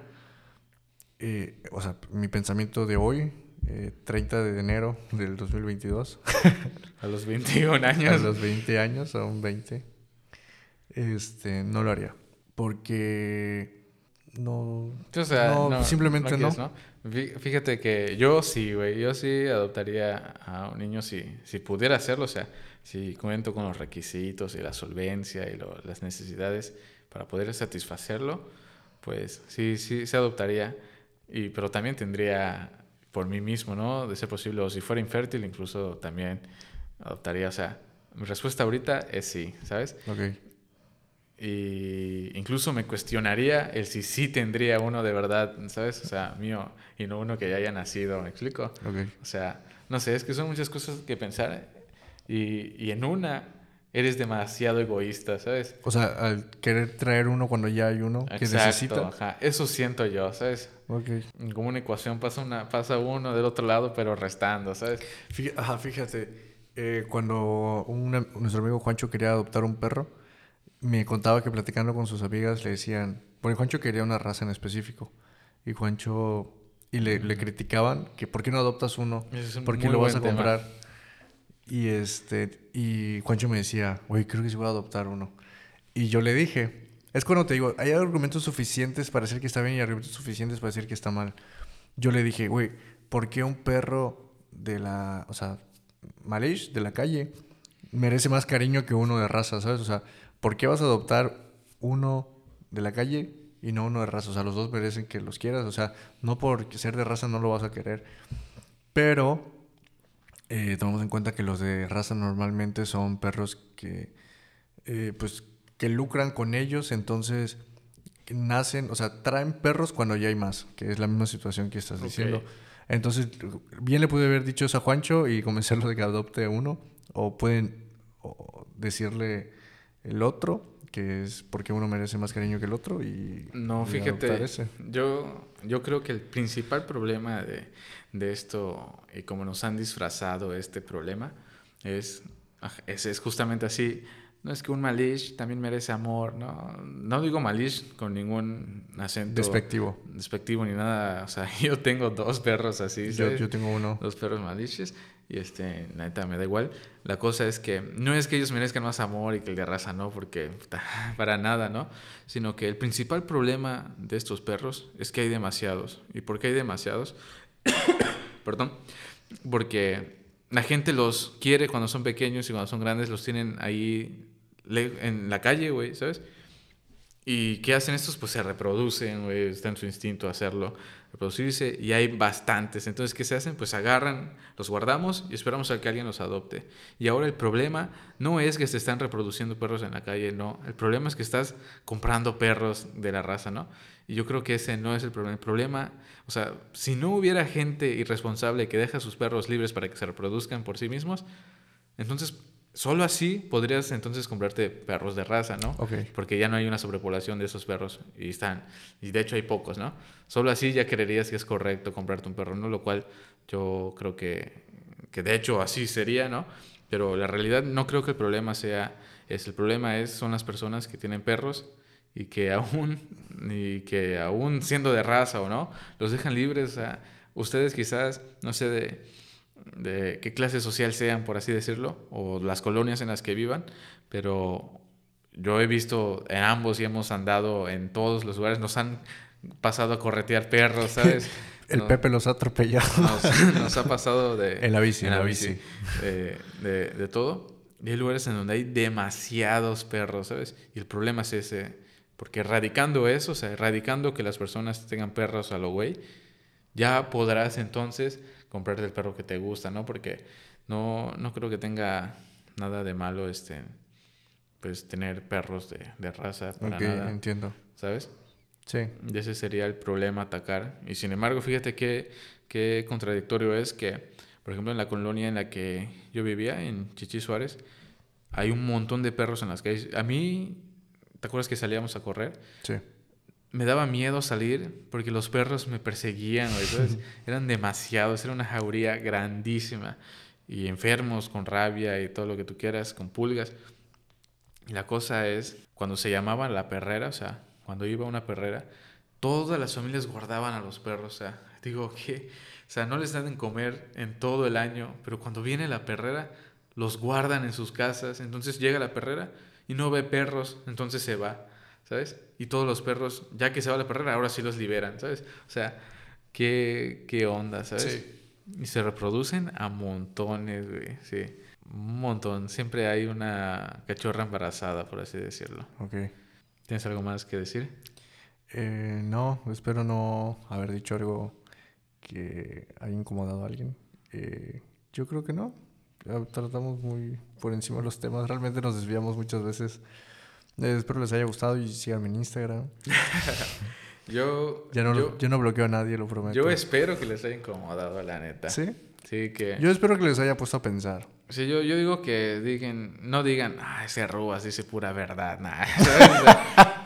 Eh, o sea, mi pensamiento de hoy, eh, 30 de enero del 2022, a los 21 a años. los 20 años, aún 20, este, no lo haría. Porque no... O sea, no, no, simplemente no. quieres, Fíjate que yo sí, güey, yo sí adoptaría a un niño si, si pudiera hacerlo, o sea, si cuento con los requisitos y la solvencia y lo- las necesidades para poder satisfacerlo, pues sí, sí se adoptaría, y, pero también tendría por mí mismo, ¿no? De ser posible, o si fuera infértil, incluso también adoptaría, o sea, mi respuesta ahorita es sí, ¿sabes? Y incluso me cuestionaría el si sí tendría uno de verdad, ¿sabes? O sea, mío y no uno que ya haya nacido, ¿me explico? Ok. O sea, no sé, es que son muchas cosas que pensar y, y en una eres demasiado egoísta, ¿sabes? O sea, al querer traer uno cuando ya hay uno que necesita. Ajá. Eso siento yo, ¿sabes? Ok. Como una ecuación pasa, una, pasa uno del otro lado, pero restando, ¿sabes? Fí- Ajá, fíjate, eh, cuando un- nuestro amigo Juancho quería adoptar un perro, me contaba que platicando con sus amigas le decían, porque Juancho quería una raza en específico, y Juancho, y le, le criticaban que ¿por qué no adoptas uno? Un ¿Por qué lo vas a tema. comprar? Y este, y Juancho me decía, güey, creo que sí voy a adoptar uno. Y yo le dije, es cuando te digo, hay argumentos suficientes para decir que está bien y argumentos suficientes para decir que está mal. Yo le dije, güey, ¿por qué un perro de la, o sea, Malish, de la calle, merece más cariño que uno de raza, ¿sabes? O sea, ¿por qué vas a adoptar uno de la calle y no uno de raza? O sea, los dos merecen que los quieras, o sea, no por ser de raza no lo vas a querer. Pero eh, tomamos en cuenta que los de raza normalmente son perros que, eh, pues, que lucran con ellos, entonces nacen, o sea, traen perros cuando ya hay más, que es la misma situación que estás diciendo. Entonces, bien le pude haber dicho eso a Juancho y convencerlo de que adopte uno, o pueden o decirle el otro, que es porque uno merece más cariño que el otro y No, y fíjate, ese. yo, yo creo que el principal problema de, de esto y como nos han disfrazado este problema es, es, es justamente así. No es que un malish también merece amor, ¿no? No digo malish con ningún acento Despectivo. despectivo ni nada. O sea, yo tengo dos perros así, Yo, yo tengo uno. Dos perros maliches y este, neta me da igual. La cosa es que no es que ellos merezcan más amor y que el de raza no, porque para nada, ¿no? Sino que el principal problema de estos perros es que hay demasiados. ¿Y por qué hay demasiados? Perdón. Porque la gente los quiere cuando son pequeños y cuando son grandes los tienen ahí en la calle, güey, ¿sabes? ¿Y qué hacen estos? Pues se reproducen, güey, está en su instinto hacerlo, reproducirse, y hay bastantes. Entonces, ¿qué se hacen? Pues agarran, los guardamos y esperamos a que alguien los adopte. Y ahora el problema no es que se están reproduciendo perros en la calle, no. El problema es que estás comprando perros de la raza, ¿no? Y yo creo que ese no es el problema. El problema, o sea, si no hubiera gente irresponsable que deja sus perros libres para que se reproduzcan por sí mismos, entonces solo así podrías entonces comprarte perros de raza, ¿no? Ok. Porque ya no hay una sobrepoblación de esos perros y están, y de hecho hay pocos, ¿no? Solo así ya creerías que es correcto comprarte un perro, ¿no? Lo cual yo creo que, que de hecho así sería, ¿no? Pero la realidad no creo que el problema sea, es el problema es, son las personas que tienen perros y que aún, y que aún siendo de raza o no, los dejan libres, sea, ustedes quizás, no sé, de, de qué clase social sean, por así decirlo, o las colonias en las que vivan, pero yo he visto en ambos y hemos andado en todos los lugares, nos han pasado a corretear perros, ¿sabes? El Pepe los ha atropellado. nos, nos ha pasado de... En la bici, en en la la bici. bici. De, de- de todo. Y hay lugares en donde hay demasiados perros, ¿sabes? Y el problema es ese. Porque erradicando eso, o sea, erradicando que las personas tengan perros a lo güey, ya podrás entonces comprarte el perro que te gusta, ¿no? Porque no, no creo que tenga nada de malo este pues tener perros de, de raza para nada, entiendo. ¿sabes? Sí. Y ese sería el problema atacar. Y sin embargo, fíjate qué, qué contradictorio es que, por ejemplo, en la colonia en la que yo vivía, en Chichi Suárez, hay un montón de perros en las calles. A mí, ¿te acuerdas que salíamos a correr? Sí. Me daba miedo salir porque los perros me perseguían, ¿sabes? Eran demasiados, era una jauría grandísima. Y enfermos, con rabia y todo lo que tú quieras, con pulgas. Y la cosa es, cuando se llamaba la perrera, o sea, cuando iba a una perrera, todas las familias guardaban a los perros, o sea, digo que, o sea, no les dan de comer en todo el año, pero cuando viene la perrera, los guardan en sus casas, entonces llega la perrera y no ve perros, entonces se va, ¿sabes? Y todos los perros, ya que se va la perrera, ahora sí los liberan, ¿sabes? O sea, qué, qué onda, ¿sabes? Sí. Y se reproducen a montones, güey, sí. Un montón. Siempre hay una cachorra embarazada, por así decirlo. Ok. ¿Tienes algo más que decir? Eh, no, espero no haber dicho algo que haya incomodado a alguien. Eh, yo creo que no. Ya Tratamos muy por encima de los temas. Realmente nos desviamos muchas veces. Eh, espero les haya gustado y síganme en Instagram. Yo, Ya no, yo, yo no bloqueo a nadie, lo prometo. yo espero que les haya incomodado, la neta. ¿Sí? Sí, que... Yo espero que les haya puesto a pensar. Sí, yo, yo digo que digan, no digan, ah, ese Rubas dice pura verdad, nada.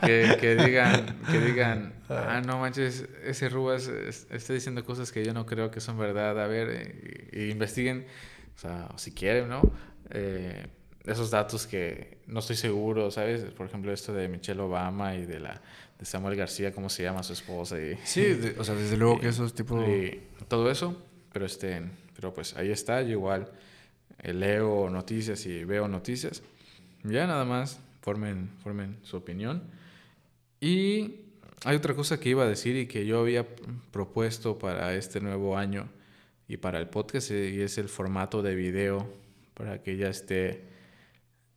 que, que, digan, que digan, ah, no manches, ese Rubas está diciendo cosas que yo no creo que son verdad. A ver, y, investiguen, o sea, si quieren, ¿no? Eh, esos datos que no estoy seguro, ¿sabes? Por ejemplo, esto de Michelle Obama y de la de Samuel García, ¿cómo se llama su esposa? Y, sí, o sea, desde luego que esos tipos... Y todo eso, pero este, pero pues ahí está, yo igual eh, leo noticias y veo noticias. Ya nada más, formen, formen su opinión. Y hay otra cosa que iba a decir y que yo había propuesto para este nuevo año y para el podcast y es el formato de video para que ya esté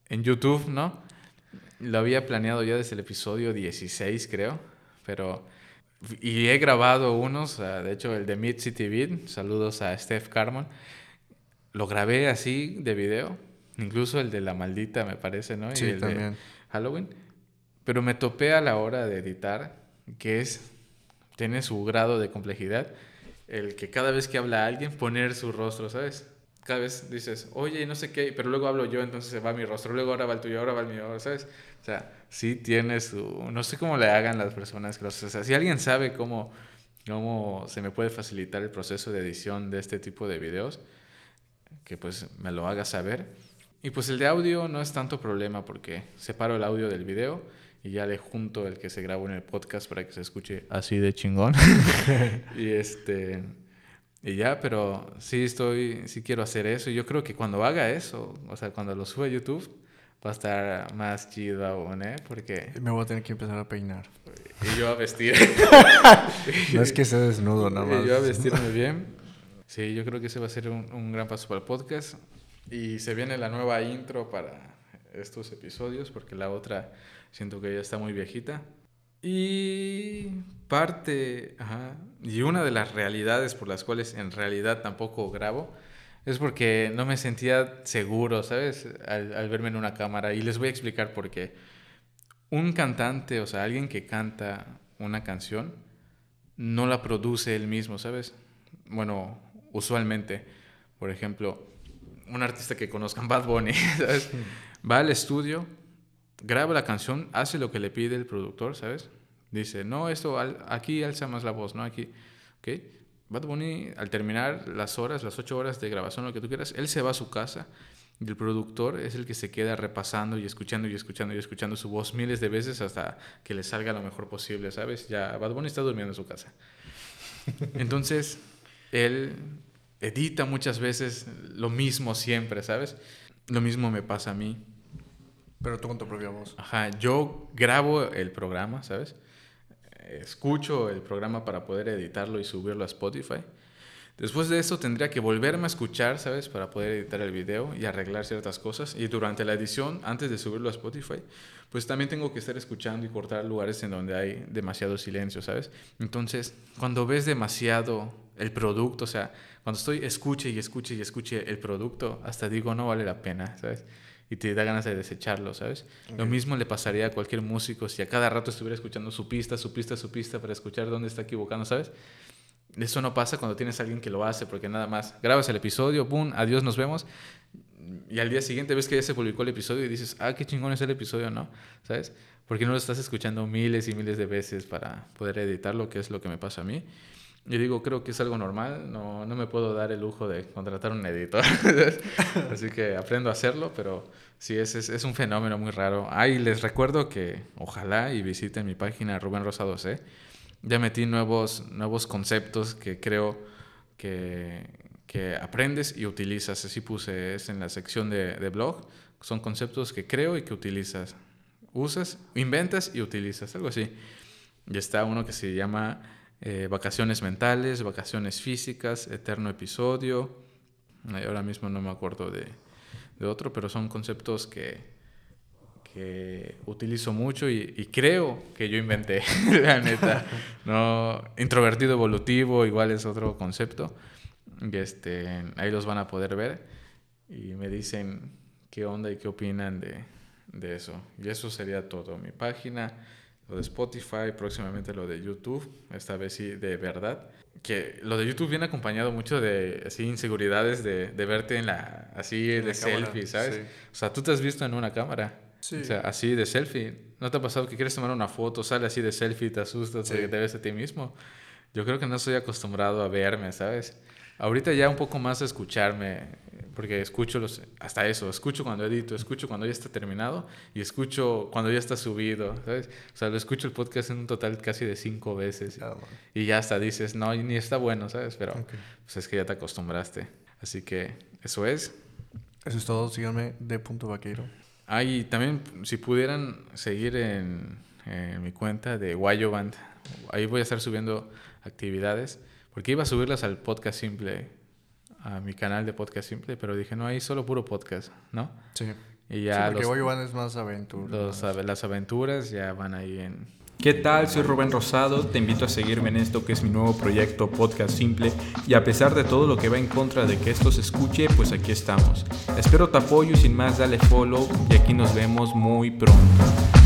en YouTube, ¿no? Lo había planeado ya desde el episodio 16, creo, pero... Y he grabado unos, de hecho el de Mid City Beat, saludos a Steph Carmon, lo grabé así de video, incluso el de la maldita me parece, ¿no? Sí, y el también. de Halloween. Pero me topé a la hora de editar que es, tiene su grado de complejidad, el que cada vez que habla alguien poner su rostro, ¿sabes? Cada vez dices, oye, no sé qué, pero luego hablo yo, entonces se va mi rostro, luego ahora va el tuyo, ahora va el mío, ¿sabes? O sea, sí tiene su... No sé cómo le hagan las personas que O sea, si alguien sabe cómo, cómo se me puede facilitar el proceso de edición de este tipo de videos, que pues me lo haga saber. Y pues el de audio no es tanto problema porque separo el audio del video y ya le junto el que se grabó en el podcast para que se escuche así de chingón. y este y ya, pero sí estoy sí quiero hacer eso y yo creo que cuando haga eso, o sea, cuando lo suba a YouTube va a estar más chido aún, ¿eh? Porque me voy a tener que empezar a peinar. Y yo a vestir. no es que sea desnudo nada más. Y yo a vestirme bien. Sí, yo creo que ese va a ser un, un gran paso para el podcast. Y se viene la nueva intro para estos episodios porque la otra siento que ya está muy viejita. Y parte, ajá, y una de las realidades por las cuales en realidad tampoco grabo es porque no me sentía seguro, ¿sabes? Al, al, verme en una cámara. Y les voy a explicar por qué. Un cantante, o sea, alguien que canta una canción, no la produce él mismo, ¿sabes? Bueno, usualmente, por ejemplo, un artista que conozcan, Bad Bunny, ¿sabes? Va al estudio, graba la canción, hace lo que le pide el productor, ¿sabes? Dice, no, esto, aquí alza más la voz, ¿no? Aquí, ¿ok? Bad Bunny, al terminar las horas, las ocho horas de grabación, lo que tú quieras, él se va a su casa y el productor es el que se queda repasando y escuchando y escuchando y escuchando su voz miles de veces hasta que le salga lo mejor posible, ¿sabes? Ya Bad Bunny está durmiendo en su casa. Entonces, él edita muchas veces lo mismo siempre, ¿sabes? Lo mismo me pasa a mí. Pero tú con tu propia voz. Ajá, yo grabo el programa, ¿sabes? Escucho el programa para poder editarlo y subirlo a Spotify. Después de eso tendría que volverme a escuchar, ¿sabes? Para poder editar el video y arreglar ciertas cosas. Y durante la edición, antes de subirlo a Spotify, pues también tengo que estar escuchando y cortar lugares en donde hay demasiado silencio, ¿sabes? Entonces, cuando ves demasiado el producto, o sea, cuando estoy escuche y escuche y escuche el producto, hasta digo, no vale la pena, ¿sabes? Y te da ganas de desecharlo, ¿sabes? Okay. Lo mismo le pasaría a cualquier músico si a cada rato estuviera escuchando su pista, su pista, su pista para escuchar dónde está equivocando, ¿sabes? Eso no pasa cuando tienes a alguien que lo hace, porque nada más grabas el episodio, ¡pum! Adiós, nos vemos. Y al día siguiente ves que ya se publicó el episodio y dices, ah, qué chingón es el episodio, ¿no? ¿Sabes? Porque no lo estás escuchando miles y miles de veces para poder editarlo, que es lo que me pasa a mí. Y digo, creo que es algo normal, no, no me puedo dar el lujo de contratar un editor. Así que aprendo a hacerlo, pero sí, es, es, es un fenómeno muy raro. Ah, y les recuerdo que ojalá y visiten mi página Rubén Rosado C. Ya metí nuevos, nuevos conceptos que creo que, que aprendes y utilizas. Así puse, es en la sección de, de blog. Son conceptos que creo y que utilizas. Usas, inventas y utilizas, algo así. Y está uno que se llama eh, vacaciones mentales, vacaciones físicas, eterno episodio. Ahora mismo no me acuerdo de, de otro, pero son conceptos que, que utilizo mucho y, y, creo que yo inventé, la neta. No, introvertido evolutivo igual es otro concepto. Y este, ahí los van a poder ver y me dicen qué onda y qué opinan de, de eso. Y eso sería todo. Mi página, lo de Spotify, próximamente lo de YouTube, esta vez sí de verdad. Que lo de YouTube viene acompañado mucho de así inseguridades de, de verte en la así de selfie, ¿sabes? O sea, tú te has visto en una cámara. O sea, así de selfie. ¿No te ha pasado que quieres tomar una foto, sale así de selfie te asustas porque te ves a ti mismo? Yo creo que no estoy acostumbrado a verme, ¿sabes? Ahorita ya un poco más escucharme, porque escucho los, hasta eso, escucho cuando edito, escucho cuando ya está terminado y escucho cuando ya está subido, ¿sabes? O sea, lo escucho el podcast en un total casi de cinco veces ah, y ya hasta dices, no, ni está bueno, ¿sabes? Pero pues es que ya te acostumbraste. Así que eso es. Eso es todo, síganme de punto vaquero. Ah, y también si pudieran seguir en, en mi cuenta de Guayo Band, ahí voy a estar subiendo actividades, porque iba a subirlas al podcast simple, a mi canal de podcast simple, pero dije, no, ahí solo puro podcast, ¿no? Sí. Y ya sí, porque los, es más aventuras. las aventuras ya van ahí en... ¿Qué tal? Soy Rubén Rosado, te invito a seguirme en esto que es mi nuevo proyecto Podcast Simple y a pesar de todo lo que va en contra de que esto se escuche, pues aquí estamos. Espero tu apoyo y sin más dale follow y aquí nos vemos muy pronto.